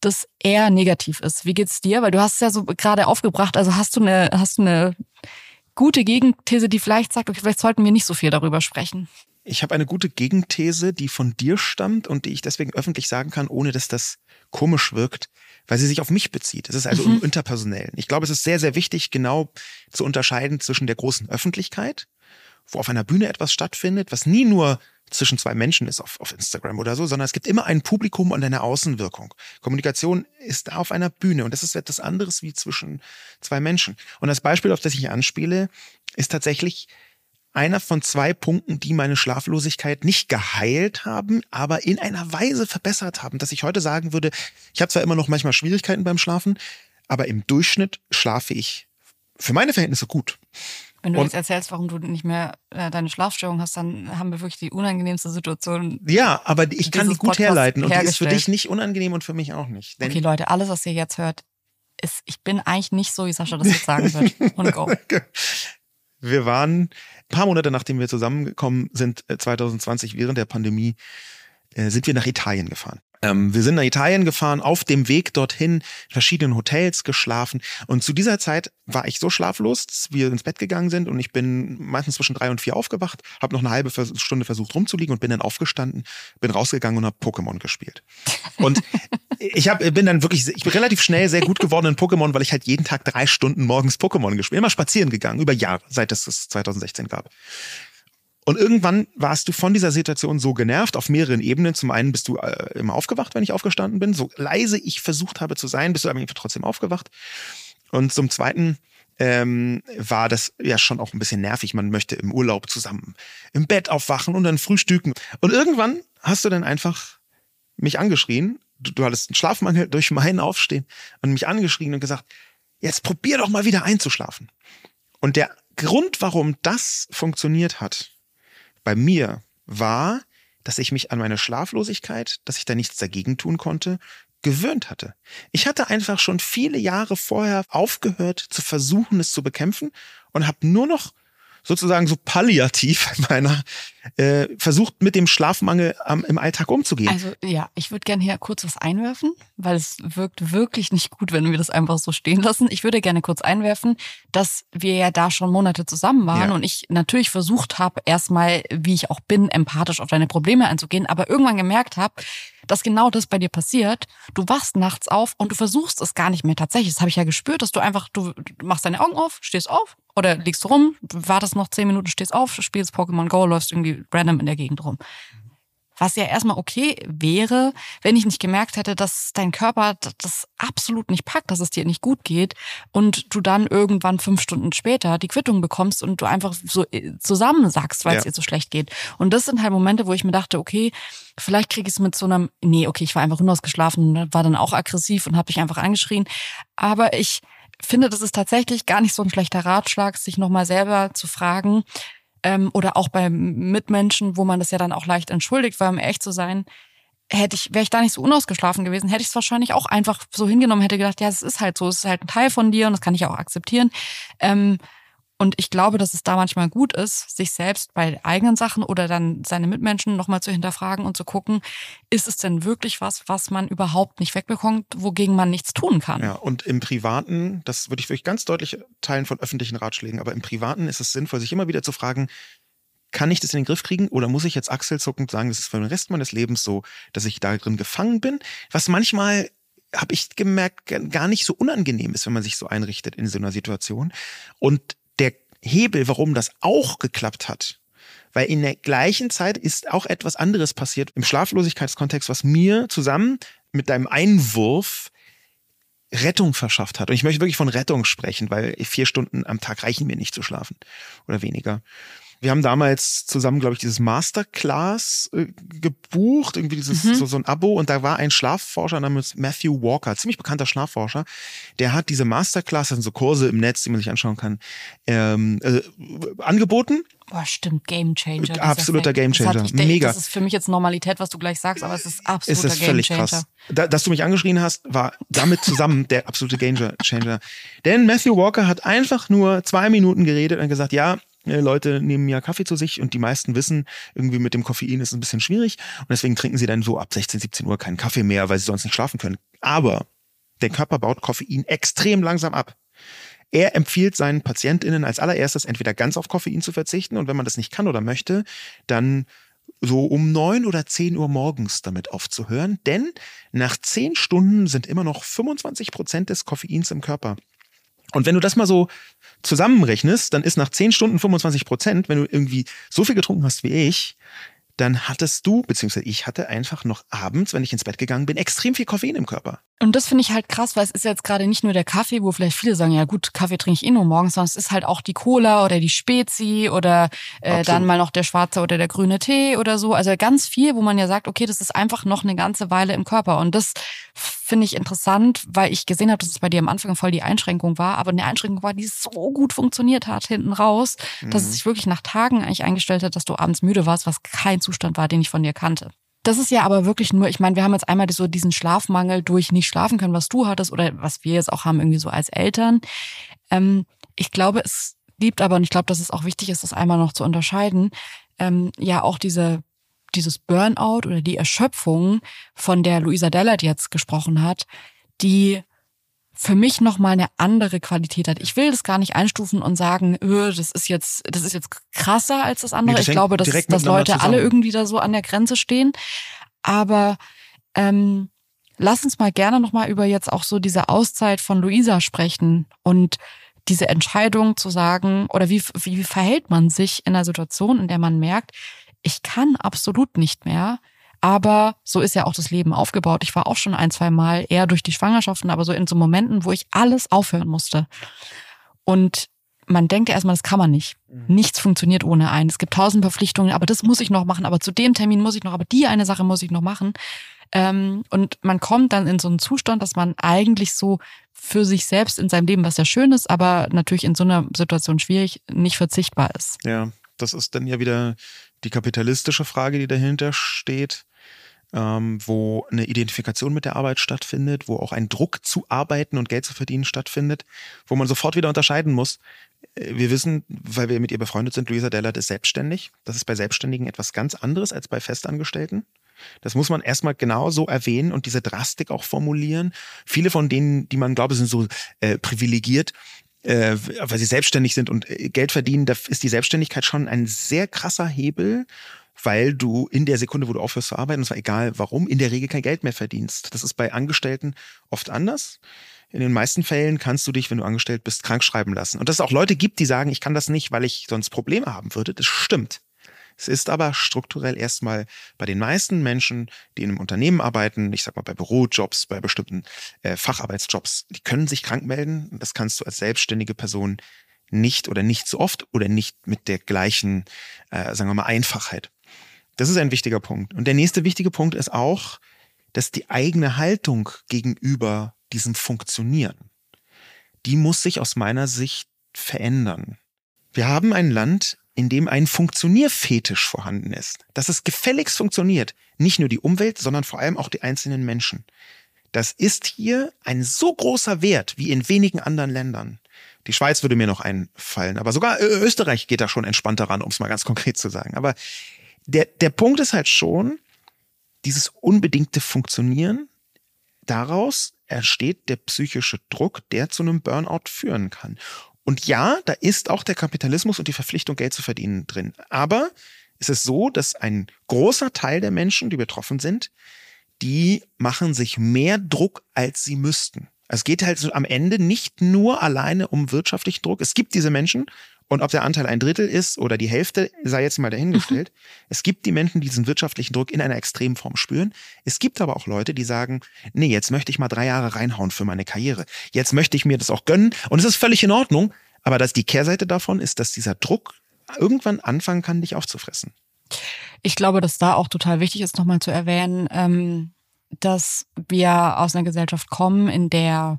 das eher negativ ist. Wie geht's dir? Weil du hast es ja so gerade aufgebracht. Also hast du eine, hast du eine gute Gegenthese, die vielleicht sagt, okay, vielleicht sollten wir nicht so viel darüber sprechen. Ich habe eine gute Gegenthese, die von dir stammt und die ich deswegen öffentlich sagen kann, ohne dass das komisch wirkt weil sie sich auf mich bezieht. Es ist also mhm. im Interpersonellen. Ich glaube, es ist sehr, sehr wichtig, genau zu unterscheiden zwischen der großen Öffentlichkeit, wo auf einer Bühne etwas stattfindet, was nie nur zwischen zwei Menschen ist auf, auf Instagram oder so, sondern es gibt immer ein Publikum und eine Außenwirkung. Kommunikation ist da auf einer Bühne und das ist etwas anderes wie zwischen zwei Menschen. Und das Beispiel, auf das ich anspiele, ist tatsächlich einer von zwei Punkten, die meine Schlaflosigkeit nicht geheilt haben, aber in einer Weise verbessert haben, dass ich heute sagen würde, ich habe zwar immer noch manchmal Schwierigkeiten beim Schlafen, aber im Durchschnitt schlafe ich für meine Verhältnisse gut. Wenn du und, jetzt erzählst, warum du nicht mehr äh, deine Schlafstörung hast, dann haben wir wirklich die unangenehmste Situation. Ja, aber ich kann die gut Podcast herleiten und die ist für dich nicht unangenehm und für mich auch nicht. okay, Leute, alles, was ihr jetzt hört, ist, ich bin eigentlich nicht so, wie Sascha das jetzt sagen wird. Und go. Wir waren ein paar Monate nachdem wir zusammengekommen sind, 2020 äh, während der Pandemie, äh, sind wir nach Italien gefahren. Ähm, wir sind nach Italien gefahren, auf dem Weg dorthin, in verschiedenen Hotels geschlafen. Und zu dieser Zeit war ich so schlaflos, dass wir ins Bett gegangen sind und ich bin meistens zwischen drei und vier aufgewacht, habe noch eine halbe Stunde versucht rumzuliegen und bin dann aufgestanden, bin rausgegangen und habe Pokémon gespielt. Und ich hab, bin dann wirklich, ich bin relativ schnell sehr gut geworden in Pokémon, weil ich halt jeden Tag drei Stunden morgens Pokémon gespielt, immer spazieren gegangen, über Jahre, seit es es 2016 gab. Und irgendwann warst du von dieser Situation so genervt auf mehreren Ebenen. Zum einen bist du äh, immer aufgewacht, wenn ich aufgestanden bin. So leise ich versucht habe zu sein, bist du aber trotzdem aufgewacht. Und zum zweiten ähm, war das ja schon auch ein bisschen nervig. Man möchte im Urlaub zusammen im Bett aufwachen und dann frühstücken. Und irgendwann hast du dann einfach mich angeschrien. Du, du hattest einen Schlafmangel durch meinen Aufstehen und mich angeschrien und gesagt, jetzt probier doch mal wieder einzuschlafen. Und der Grund, warum das funktioniert hat, bei mir war, dass ich mich an meine Schlaflosigkeit, dass ich da nichts dagegen tun konnte, gewöhnt hatte. Ich hatte einfach schon viele Jahre vorher aufgehört zu versuchen, es zu bekämpfen und habe nur noch sozusagen so palliativ meiner äh, versucht mit dem Schlafmangel ähm, im Alltag umzugehen. Also ja, ich würde gerne hier kurz was einwerfen, weil es wirkt wirklich nicht gut, wenn wir das einfach so stehen lassen. Ich würde gerne kurz einwerfen, dass wir ja da schon Monate zusammen waren ja. und ich natürlich versucht habe, erstmal, wie ich auch bin, empathisch auf deine Probleme einzugehen, aber irgendwann gemerkt habe, dass genau das bei dir passiert. Du wachst nachts auf und du versuchst es gar nicht mehr tatsächlich. Das habe ich ja gespürt, dass du einfach, du machst deine Augen auf, stehst auf oder liegst rum, wartest noch zehn Minuten, stehst auf, spielst Pokémon Go, läufst irgendwie random in der Gegend rum. Was ja erstmal okay wäre, wenn ich nicht gemerkt hätte, dass dein Körper das absolut nicht packt, dass es dir nicht gut geht und du dann irgendwann fünf Stunden später die Quittung bekommst und du einfach so äh, zusammensackst, weil ja. es dir so schlecht geht. Und das sind halt Momente, wo ich mir dachte, okay, vielleicht kriege ich es mit so einem, nee, okay, ich war einfach unausgeschlafen war dann auch aggressiv und habe dich einfach angeschrien. Aber ich finde, das ist tatsächlich gar nicht so ein schlechter Ratschlag, sich nochmal selber zu fragen, ähm, oder auch bei Mitmenschen, wo man das ja dann auch leicht entschuldigt, weil um echt zu sein, hätte ich, wäre ich da nicht so unausgeschlafen gewesen, hätte ich es wahrscheinlich auch einfach so hingenommen, hätte gedacht, ja, es ist halt so, es ist halt ein Teil von dir und das kann ich auch akzeptieren. Ähm, und ich glaube, dass es da manchmal gut ist, sich selbst bei eigenen Sachen oder dann seine Mitmenschen nochmal zu hinterfragen und zu gucken, ist es denn wirklich was, was man überhaupt nicht wegbekommt, wogegen man nichts tun kann? Ja, und im Privaten, das würde ich wirklich ganz deutlich teilen von öffentlichen Ratschlägen, aber im Privaten ist es sinnvoll, sich immer wieder zu fragen, kann ich das in den Griff kriegen oder muss ich jetzt achselzuckend sagen, das ist für den Rest meines Lebens so, dass ich da drin gefangen bin? Was manchmal habe ich gemerkt, gar nicht so unangenehm ist, wenn man sich so einrichtet in so einer Situation. Und Hebel, warum das auch geklappt hat, weil in der gleichen Zeit ist auch etwas anderes passiert im Schlaflosigkeitskontext, was mir zusammen mit deinem Einwurf Rettung verschafft hat. Und ich möchte wirklich von Rettung sprechen, weil vier Stunden am Tag reichen mir nicht zu schlafen oder weniger. Wir haben damals zusammen, glaube ich, dieses Masterclass äh, gebucht, irgendwie dieses mhm. so, so ein Abo und da war ein Schlafforscher namens Matthew Walker, ziemlich bekannter Schlafforscher, der hat diese Masterclass, also so Kurse im Netz, die man sich anschauen kann, ähm, äh, angeboten. Boah, stimmt, Game Changer. Absoluter Game Changer. Mega. Das ist für mich jetzt Normalität, was du gleich sagst, aber es ist absoluter es ist völlig Game Changer. Krass. Da, dass du mich angeschrien hast, war damit zusammen der absolute Game Changer. Denn Matthew Walker hat einfach nur zwei Minuten geredet und gesagt, ja, Leute nehmen ja Kaffee zu sich und die meisten wissen, irgendwie mit dem Koffein ist es ein bisschen schwierig und deswegen trinken sie dann so ab 16, 17 Uhr keinen Kaffee mehr, weil sie sonst nicht schlafen können. Aber der Körper baut Koffein extrem langsam ab. Er empfiehlt seinen PatientInnen als allererstes entweder ganz auf Koffein zu verzichten und wenn man das nicht kann oder möchte, dann so um neun oder zehn Uhr morgens damit aufzuhören, denn nach zehn Stunden sind immer noch 25 Prozent des Koffeins im Körper. Und wenn du das mal so zusammenrechnest, dann ist nach 10 Stunden 25 Prozent, wenn du irgendwie so viel getrunken hast wie ich, dann hattest du, beziehungsweise ich hatte einfach noch abends, wenn ich ins Bett gegangen bin, extrem viel Koffein im Körper. Und das finde ich halt krass, weil es ist jetzt gerade nicht nur der Kaffee, wo vielleicht viele sagen, ja gut, Kaffee trinke ich eh nur morgens, sondern es ist halt auch die Cola oder die Spezi oder äh, dann mal noch der schwarze oder der grüne Tee oder so. Also ganz viel, wo man ja sagt, okay, das ist einfach noch eine ganze Weile im Körper. Und das finde ich interessant, weil ich gesehen habe, dass es bei dir am Anfang voll die Einschränkung war, aber eine Einschränkung war, die so gut funktioniert hat hinten raus, mhm. dass es sich wirklich nach Tagen eigentlich eingestellt hat, dass du abends müde warst, was kein Zustand war, den ich von dir kannte. Das ist ja aber wirklich nur, ich meine, wir haben jetzt einmal so diesen Schlafmangel durch nicht schlafen können, was du hattest oder was wir jetzt auch haben, irgendwie so als Eltern. Ähm, ich glaube, es liebt aber, und ich glaube, dass es auch wichtig ist, das einmal noch zu unterscheiden, ähm, ja auch diese dieses Burnout oder die Erschöpfung, von der Luisa Dellert jetzt gesprochen hat, die für mich nochmal eine andere Qualität hat. Ich will das gar nicht einstufen und sagen, öh, das ist jetzt, das ist jetzt krasser als das andere. Nee, das ich glaube, dass, dass Leute zusammen. alle irgendwie da so an der Grenze stehen. Aber ähm, lass uns mal gerne nochmal über jetzt auch so diese Auszeit von Luisa sprechen und diese Entscheidung zu sagen, oder wie, wie verhält man sich in einer Situation, in der man merkt, ich kann absolut nicht mehr, aber so ist ja auch das Leben aufgebaut. Ich war auch schon ein, zwei Mal eher durch die Schwangerschaften, aber so in so Momenten, wo ich alles aufhören musste. Und man denkt ja erstmal, das kann man nicht. Mhm. Nichts funktioniert ohne einen. Es gibt tausend Verpflichtungen, aber das muss ich noch machen, aber zu dem Termin muss ich noch, aber die eine Sache muss ich noch machen. Ähm, und man kommt dann in so einen Zustand, dass man eigentlich so für sich selbst in seinem Leben, was ja schön ist, aber natürlich in so einer Situation schwierig, nicht verzichtbar ist. Ja, das ist dann ja wieder die kapitalistische Frage, die dahinter steht ähm, wo eine Identifikation mit der Arbeit stattfindet, wo auch ein Druck zu arbeiten und Geld zu verdienen stattfindet, wo man sofort wieder unterscheiden muss. Äh, wir wissen, weil wir mit ihr befreundet sind, Luisa Dellert ist selbstständig. Das ist bei Selbstständigen etwas ganz anderes als bei Festangestellten. Das muss man erstmal genau so erwähnen und diese Drastik auch formulieren. Viele von denen, die man glaube, sind so äh, privilegiert, äh, weil sie selbstständig sind und äh, Geld verdienen, da ist die Selbstständigkeit schon ein sehr krasser Hebel, weil du in der Sekunde, wo du aufhörst zu arbeiten, und zwar egal warum, in der Regel kein Geld mehr verdienst. Das ist bei Angestellten oft anders. In den meisten Fällen kannst du dich, wenn du angestellt bist, krank schreiben lassen. Und dass es auch Leute gibt, die sagen, ich kann das nicht, weil ich sonst Probleme haben würde. Das stimmt. Es ist aber strukturell erstmal bei den meisten Menschen, die in einem Unternehmen arbeiten, ich sag mal bei Bürojobs, bei bestimmten äh, Facharbeitsjobs, die können sich krank melden. Das kannst du als selbstständige Person nicht oder nicht so oft oder nicht mit der gleichen, äh, sagen wir mal, Einfachheit. Das ist ein wichtiger Punkt. Und der nächste wichtige Punkt ist auch, dass die eigene Haltung gegenüber diesem Funktionieren, die muss sich aus meiner Sicht verändern. Wir haben ein Land, in dem ein Funktionierfetisch vorhanden ist. Dass es gefälligst funktioniert. Nicht nur die Umwelt, sondern vor allem auch die einzelnen Menschen. Das ist hier ein so großer Wert wie in wenigen anderen Ländern. Die Schweiz würde mir noch einfallen, aber sogar Österreich geht da schon entspannter ran, um es mal ganz konkret zu sagen. Aber der, der Punkt ist halt schon, dieses unbedingte Funktionieren, daraus entsteht der psychische Druck, der zu einem Burnout führen kann. Und ja, da ist auch der Kapitalismus und die Verpflichtung, Geld zu verdienen drin. Aber es ist so, dass ein großer Teil der Menschen, die betroffen sind, die machen sich mehr Druck, als sie müssten. Es geht halt am Ende nicht nur alleine um wirtschaftlichen Druck. Es gibt diese Menschen, und ob der Anteil ein Drittel ist oder die Hälfte, sei jetzt mal dahingestellt. Mhm. Es gibt die Menschen, die diesen wirtschaftlichen Druck in einer extremen Form spüren. Es gibt aber auch Leute, die sagen, nee, jetzt möchte ich mal drei Jahre reinhauen für meine Karriere. Jetzt möchte ich mir das auch gönnen. Und es ist völlig in Ordnung. Aber dass die Kehrseite davon ist, dass dieser Druck irgendwann anfangen kann, dich aufzufressen. Ich glaube, dass da auch total wichtig ist, nochmal zu erwähnen, ähm, dass wir aus einer Gesellschaft kommen, in der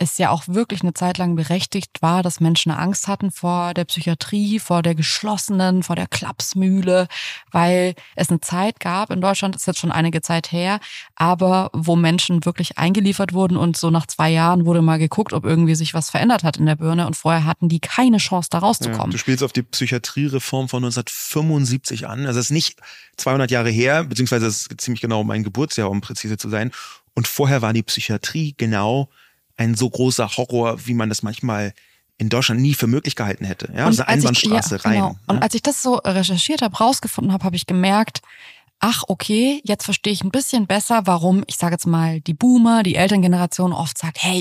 es ja auch wirklich eine Zeit lang berechtigt war, dass Menschen Angst hatten vor der Psychiatrie, vor der geschlossenen, vor der Klapsmühle, weil es eine Zeit gab, in Deutschland ist jetzt schon einige Zeit her, aber wo Menschen wirklich eingeliefert wurden und so nach zwei Jahren wurde mal geguckt, ob irgendwie sich was verändert hat in der Birne und vorher hatten die keine Chance, da rauszukommen. Ja, du spielst auf die Psychiatriereform von 1975 an, also es ist nicht 200 Jahre her, beziehungsweise es ist ziemlich genau mein Geburtsjahr, um präzise zu sein, und vorher war die Psychiatrie genau ein so großer Horror, wie man das manchmal in Deutschland nie für möglich gehalten hätte. Ja, und also Einbahnstraße ich, ja, rein. Genau. Und ja? als ich das so recherchiert habe, rausgefunden habe, habe ich gemerkt, ach okay, jetzt verstehe ich ein bisschen besser, warum, ich sage jetzt mal, die Boomer, die Elterngeneration oft sagt, hey,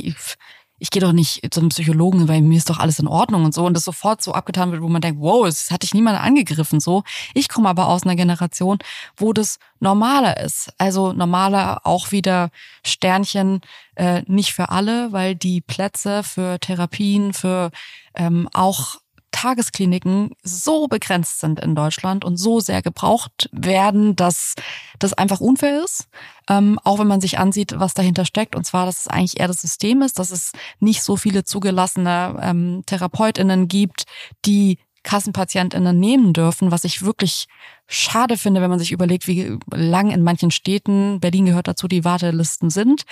ich gehe doch nicht zum Psychologen, weil mir ist doch alles in Ordnung und so und das sofort so abgetan wird, wo man denkt, wow, es hat dich niemand angegriffen so. Ich komme aber aus einer Generation, wo das normaler ist. Also normaler auch wieder Sternchen äh, nicht für alle, weil die Plätze für Therapien, für ähm, auch Tageskliniken so begrenzt sind in Deutschland und so sehr gebraucht werden, dass das einfach unfair ist. Ähm, auch wenn man sich ansieht, was dahinter steckt. Und zwar, dass es eigentlich eher das System ist, dass es nicht so viele zugelassene ähm, TherapeutInnen gibt, die KassenpatientInnen nehmen dürfen, was ich wirklich schade finde, wenn man sich überlegt, wie lang in manchen Städten, Berlin gehört dazu, die Wartelisten sind.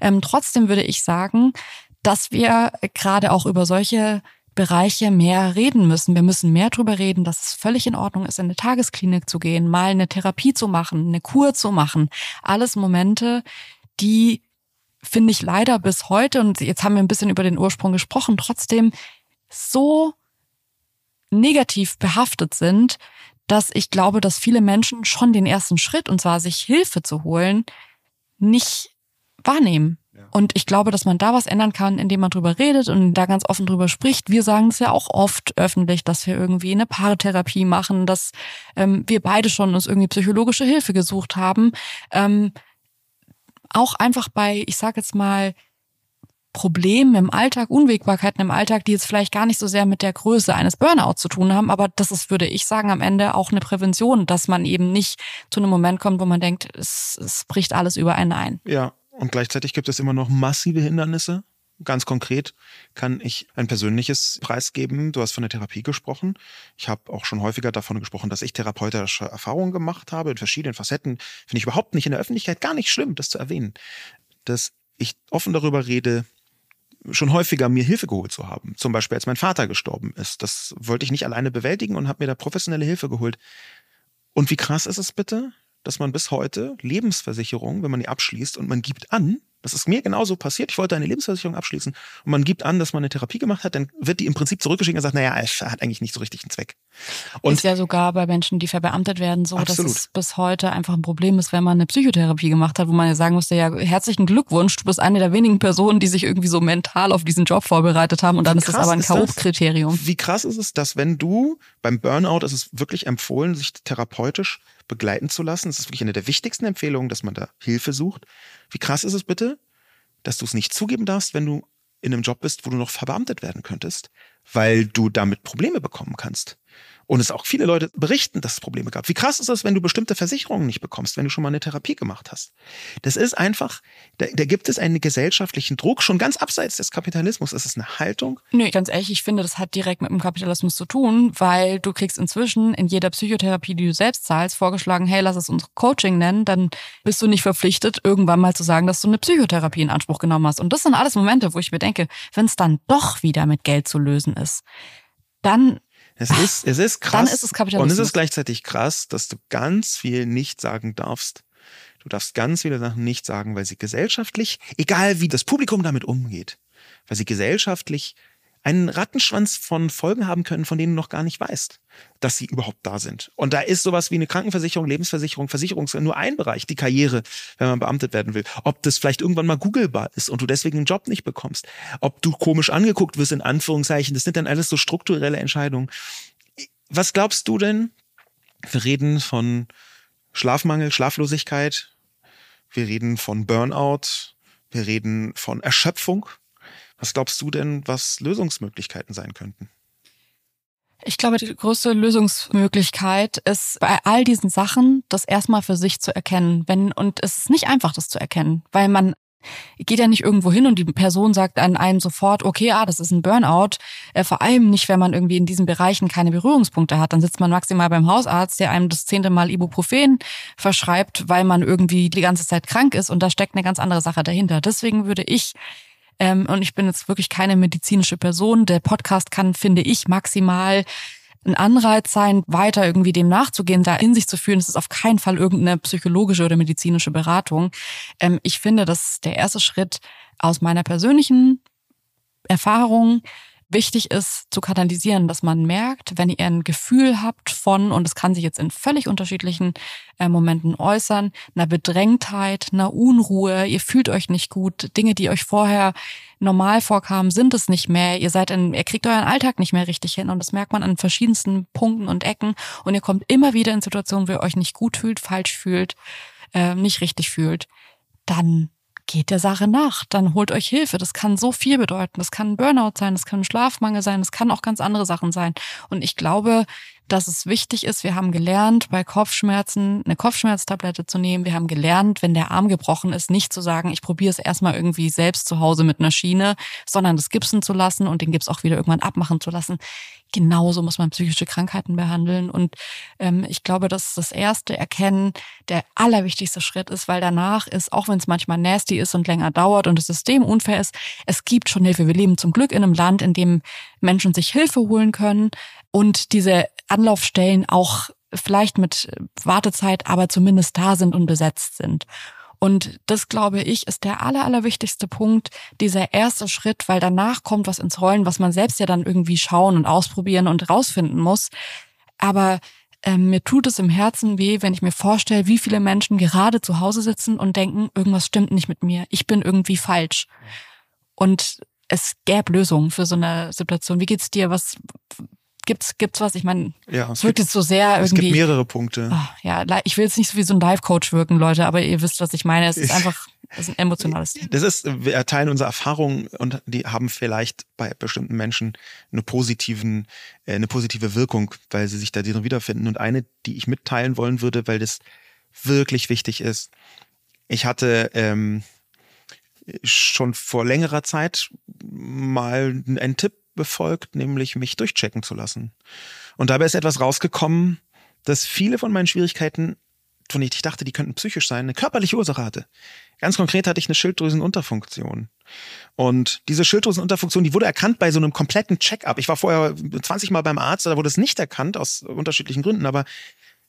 Ähm, trotzdem würde ich sagen, dass wir gerade auch über solche Bereiche mehr reden müssen. Wir müssen mehr darüber reden, dass es völlig in Ordnung ist, in eine Tagesklinik zu gehen, mal eine Therapie zu machen, eine Kur zu machen. Alles Momente, die finde ich leider bis heute, und jetzt haben wir ein bisschen über den Ursprung gesprochen, trotzdem so negativ behaftet sind, dass ich glaube, dass viele Menschen schon den ersten Schritt, und zwar sich Hilfe zu holen, nicht wahrnehmen. Und ich glaube, dass man da was ändern kann, indem man drüber redet und da ganz offen drüber spricht. Wir sagen es ja auch oft öffentlich, dass wir irgendwie eine Paartherapie machen, dass ähm, wir beide schon uns irgendwie psychologische Hilfe gesucht haben. Ähm, auch einfach bei, ich sage jetzt mal, Problemen im Alltag, Unwägbarkeiten im Alltag, die jetzt vielleicht gar nicht so sehr mit der Größe eines Burnouts zu tun haben, aber das ist, würde ich sagen, am Ende auch eine Prävention, dass man eben nicht zu einem Moment kommt, wo man denkt, es, es bricht alles über einen ein. Ja, und gleichzeitig gibt es immer noch massive Hindernisse, Ganz konkret kann ich ein persönliches Preis geben. Du hast von der Therapie gesprochen. Ich habe auch schon häufiger davon gesprochen, dass ich therapeutische Erfahrungen gemacht habe in verschiedenen Facetten. Finde ich überhaupt nicht in der Öffentlichkeit gar nicht schlimm, das zu erwähnen. Dass ich offen darüber rede, schon häufiger mir Hilfe geholt zu haben. Zum Beispiel, als mein Vater gestorben ist. Das wollte ich nicht alleine bewältigen und habe mir da professionelle Hilfe geholt. Und wie krass ist es bitte, dass man bis heute Lebensversicherung, wenn man die abschließt und man gibt an, das ist mir genauso passiert. Ich wollte eine Lebensversicherung abschließen und man gibt an, dass man eine Therapie gemacht hat, dann wird die im Prinzip zurückgeschickt und sagt, naja, es hat eigentlich nicht so richtig einen Zweck. Und ist ja sogar bei Menschen, die verbeamtet werden, so, absolut. dass es bis heute einfach ein Problem ist, wenn man eine Psychotherapie gemacht hat, wo man ja sagen musste, ja, herzlichen Glückwunsch, du bist eine der wenigen Personen, die sich irgendwie so mental auf diesen Job vorbereitet haben und dann ist es aber ein K.O.-Kriterium. Wie krass ist es, dass wenn du beim Burnout, ist es wirklich empfohlen, sich therapeutisch begleiten zu lassen. Das ist wirklich eine der wichtigsten Empfehlungen, dass man da Hilfe sucht. Wie krass ist es bitte, dass du es nicht zugeben darfst, wenn du in einem Job bist, wo du noch verbeamtet werden könntest, weil du damit Probleme bekommen kannst. Und es auch viele Leute berichten, dass es Probleme gab. Wie krass ist das, wenn du bestimmte Versicherungen nicht bekommst, wenn du schon mal eine Therapie gemacht hast? Das ist einfach, da, da gibt es einen gesellschaftlichen Druck, schon ganz abseits des Kapitalismus. Es ist eine Haltung. Nö, ganz ehrlich, ich finde, das hat direkt mit dem Kapitalismus zu tun, weil du kriegst inzwischen in jeder Psychotherapie, die du selbst zahlst, vorgeschlagen, hey, lass es uns Coaching nennen, dann bist du nicht verpflichtet, irgendwann mal zu sagen, dass du eine Psychotherapie in Anspruch genommen hast. Und das sind alles Momente, wo ich mir denke, wenn es dann doch wieder mit Geld zu lösen ist, dann es ist, es ist krass. Dann ist es Kapitalismus. Und es ist gleichzeitig krass, dass du ganz viel nicht sagen darfst. Du darfst ganz viele Sachen nicht sagen, weil sie gesellschaftlich, egal wie das Publikum damit umgeht, weil sie gesellschaftlich einen Rattenschwanz von Folgen haben können, von denen du noch gar nicht weißt, dass sie überhaupt da sind. Und da ist sowas wie eine Krankenversicherung, Lebensversicherung, Versicherung nur ein Bereich, die Karriere, wenn man beamtet werden will. Ob das vielleicht irgendwann mal googelbar ist und du deswegen einen Job nicht bekommst. Ob du komisch angeguckt wirst, in Anführungszeichen. Das sind dann alles so strukturelle Entscheidungen. Was glaubst du denn? Wir reden von Schlafmangel, Schlaflosigkeit. Wir reden von Burnout. Wir reden von Erschöpfung. Was glaubst du denn, was Lösungsmöglichkeiten sein könnten? Ich glaube, die größte Lösungsmöglichkeit ist bei all diesen Sachen, das erstmal für sich zu erkennen. Wenn, und es ist nicht einfach, das zu erkennen, weil man geht ja nicht irgendwo hin und die Person sagt an einem sofort, okay, ah, das ist ein Burnout. Äh, vor allem nicht, wenn man irgendwie in diesen Bereichen keine Berührungspunkte hat. Dann sitzt man maximal beim Hausarzt, der einem das zehnte Mal Ibuprofen verschreibt, weil man irgendwie die ganze Zeit krank ist und da steckt eine ganz andere Sache dahinter. Deswegen würde ich ähm, und ich bin jetzt wirklich keine medizinische Person. Der Podcast kann, finde ich, maximal ein Anreiz sein, weiter irgendwie dem nachzugehen, da in sich zu fühlen. Es ist auf keinen Fall irgendeine psychologische oder medizinische Beratung. Ähm, ich finde, dass der erste Schritt aus meiner persönlichen Erfahrung wichtig ist zu kanalisieren, dass man merkt, wenn ihr ein Gefühl habt von, und es kann sich jetzt in völlig unterschiedlichen äh, Momenten äußern, einer Bedrängtheit, einer Unruhe, ihr fühlt euch nicht gut, Dinge, die euch vorher normal vorkamen, sind es nicht mehr, ihr seid in, ihr kriegt euren Alltag nicht mehr richtig hin und das merkt man an verschiedensten Punkten und Ecken. Und ihr kommt immer wieder in Situationen, wo ihr euch nicht gut fühlt, falsch fühlt, äh, nicht richtig fühlt, dann geht der Sache nach, dann holt euch Hilfe. Das kann so viel bedeuten. Das kann ein Burnout sein, das kann ein Schlafmangel sein, das kann auch ganz andere Sachen sein. Und ich glaube, dass es wichtig ist, wir haben gelernt, bei Kopfschmerzen eine Kopfschmerztablette zu nehmen. Wir haben gelernt, wenn der Arm gebrochen ist, nicht zu sagen, ich probiere es erstmal irgendwie selbst zu Hause mit einer Schiene, sondern das gipsen zu lassen und den Gips auch wieder irgendwann abmachen zu lassen genauso muss man psychische Krankheiten behandeln. Und ähm, ich glaube, dass das erste Erkennen der allerwichtigste Schritt ist, weil danach ist, auch wenn es manchmal nasty ist und länger dauert und das System unfair ist, es gibt schon Hilfe. Wir leben zum Glück in einem Land, in dem Menschen sich Hilfe holen können und diese Anlaufstellen auch vielleicht mit Wartezeit, aber zumindest da sind und besetzt sind. Und das, glaube ich, ist der aller, allerwichtigste Punkt, dieser erste Schritt, weil danach kommt was ins Rollen, was man selbst ja dann irgendwie schauen und ausprobieren und rausfinden muss. Aber ähm, mir tut es im Herzen weh, wenn ich mir vorstelle, wie viele Menschen gerade zu Hause sitzen und denken, irgendwas stimmt nicht mit mir, ich bin irgendwie falsch. Und es gäbe Lösungen für so eine Situation. Wie geht's dir? Was gibt's gibt's was? Ich meine, ja, es wirkt jetzt so sehr irgendwie. Es gibt mehrere Punkte. Oh, ja, ich will jetzt nicht so wie so ein Live-Coach wirken, Leute, aber ihr wisst, was ich meine. Es ist einfach das ist ein emotionales Ding. Das ist, wir erteilen unsere Erfahrungen und die haben vielleicht bei bestimmten Menschen eine positiven, äh, eine positive Wirkung, weil sie sich da drin wiederfinden. Und eine, die ich mitteilen wollen würde, weil das wirklich wichtig ist. Ich hatte ähm, schon vor längerer Zeit mal einen Tipp befolgt, nämlich mich durchchecken zu lassen. Und dabei ist etwas rausgekommen, dass viele von meinen Schwierigkeiten, von denen ich dachte, die könnten psychisch sein, eine körperliche Ursache hatte. Ganz konkret hatte ich eine Schilddrüsenunterfunktion. Und diese Schilddrüsenunterfunktion, die wurde erkannt bei so einem kompletten Check-up. Ich war vorher 20 Mal beim Arzt, da wurde es nicht erkannt aus unterschiedlichen Gründen, aber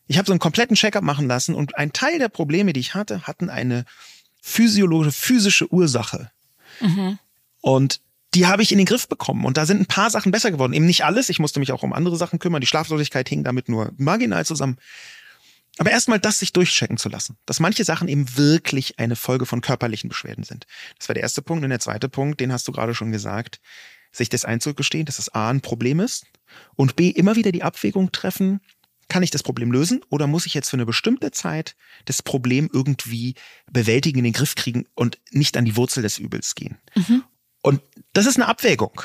ich habe so einen kompletten Check-up machen lassen und ein Teil der Probleme, die ich hatte, hatten eine physiologische, physische Ursache. Mhm. Und die habe ich in den Griff bekommen. Und da sind ein paar Sachen besser geworden. Eben nicht alles. Ich musste mich auch um andere Sachen kümmern. Die Schlaflosigkeit hing damit nur marginal zusammen. Aber erstmal das sich durchchecken zu lassen, dass manche Sachen eben wirklich eine Folge von körperlichen Beschwerden sind. Das war der erste Punkt. Und der zweite Punkt, den hast du gerade schon gesagt, sich das einzugestehen, dass es A ein Problem ist und B immer wieder die Abwägung treffen, kann ich das Problem lösen oder muss ich jetzt für eine bestimmte Zeit das Problem irgendwie bewältigen, in den Griff kriegen und nicht an die Wurzel des Übels gehen? Mhm. Und das ist eine Abwägung.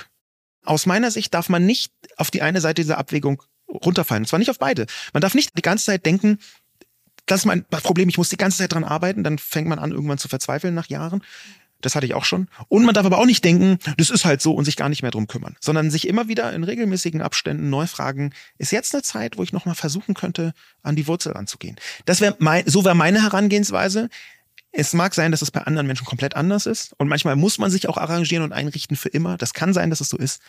Aus meiner Sicht darf man nicht auf die eine Seite dieser Abwägung runterfallen. Und zwar nicht auf beide. Man darf nicht die ganze Zeit denken, das ist mein Problem, ich muss die ganze Zeit dran arbeiten, dann fängt man an, irgendwann zu verzweifeln nach Jahren. Das hatte ich auch schon. Und man darf aber auch nicht denken, das ist halt so und sich gar nicht mehr drum kümmern, sondern sich immer wieder in regelmäßigen Abständen neu fragen, ist jetzt eine Zeit, wo ich nochmal versuchen könnte, an die Wurzel ranzugehen. Das wäre mein, so wäre meine Herangehensweise. Es mag sein, dass es bei anderen Menschen komplett anders ist und manchmal muss man sich auch arrangieren und einrichten für immer. Das kann sein, dass es so ist.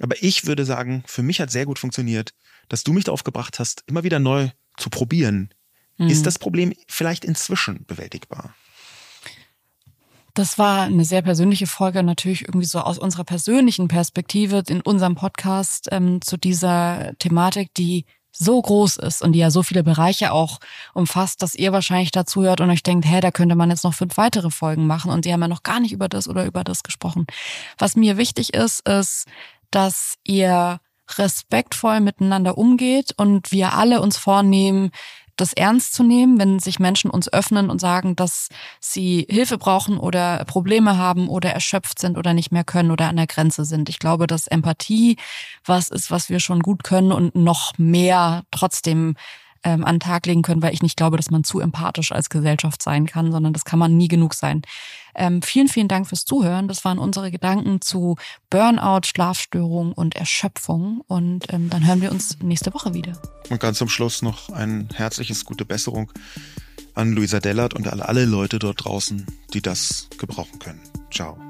Aber ich würde sagen, für mich hat sehr gut funktioniert, dass du mich darauf gebracht hast, immer wieder neu zu probieren. Mhm. Ist das Problem vielleicht inzwischen bewältigbar? Das war eine sehr persönliche Folge, natürlich irgendwie so aus unserer persönlichen Perspektive in unserem Podcast ähm, zu dieser Thematik, die so groß ist und die ja so viele Bereiche auch umfasst, dass ihr wahrscheinlich dazu hört und euch denkt, hä, da könnte man jetzt noch fünf weitere Folgen machen und sie haben ja noch gar nicht über das oder über das gesprochen. Was mir wichtig ist, ist, dass ihr respektvoll miteinander umgeht und wir alle uns vornehmen, das ernst zu nehmen, wenn sich Menschen uns öffnen und sagen, dass sie Hilfe brauchen oder Probleme haben oder erschöpft sind oder nicht mehr können oder an der Grenze sind. Ich glaube, dass Empathie was ist, was wir schon gut können und noch mehr trotzdem ähm, an den Tag legen können, weil ich nicht glaube, dass man zu empathisch als Gesellschaft sein kann, sondern das kann man nie genug sein. Ähm, vielen, vielen Dank fürs Zuhören. Das waren unsere Gedanken zu Burnout, Schlafstörung und Erschöpfung. Und ähm, dann hören wir uns nächste Woche wieder. Und ganz zum Schluss noch ein herzliches gute Besserung an Luisa Dellert und alle, alle Leute dort draußen, die das gebrauchen können. Ciao.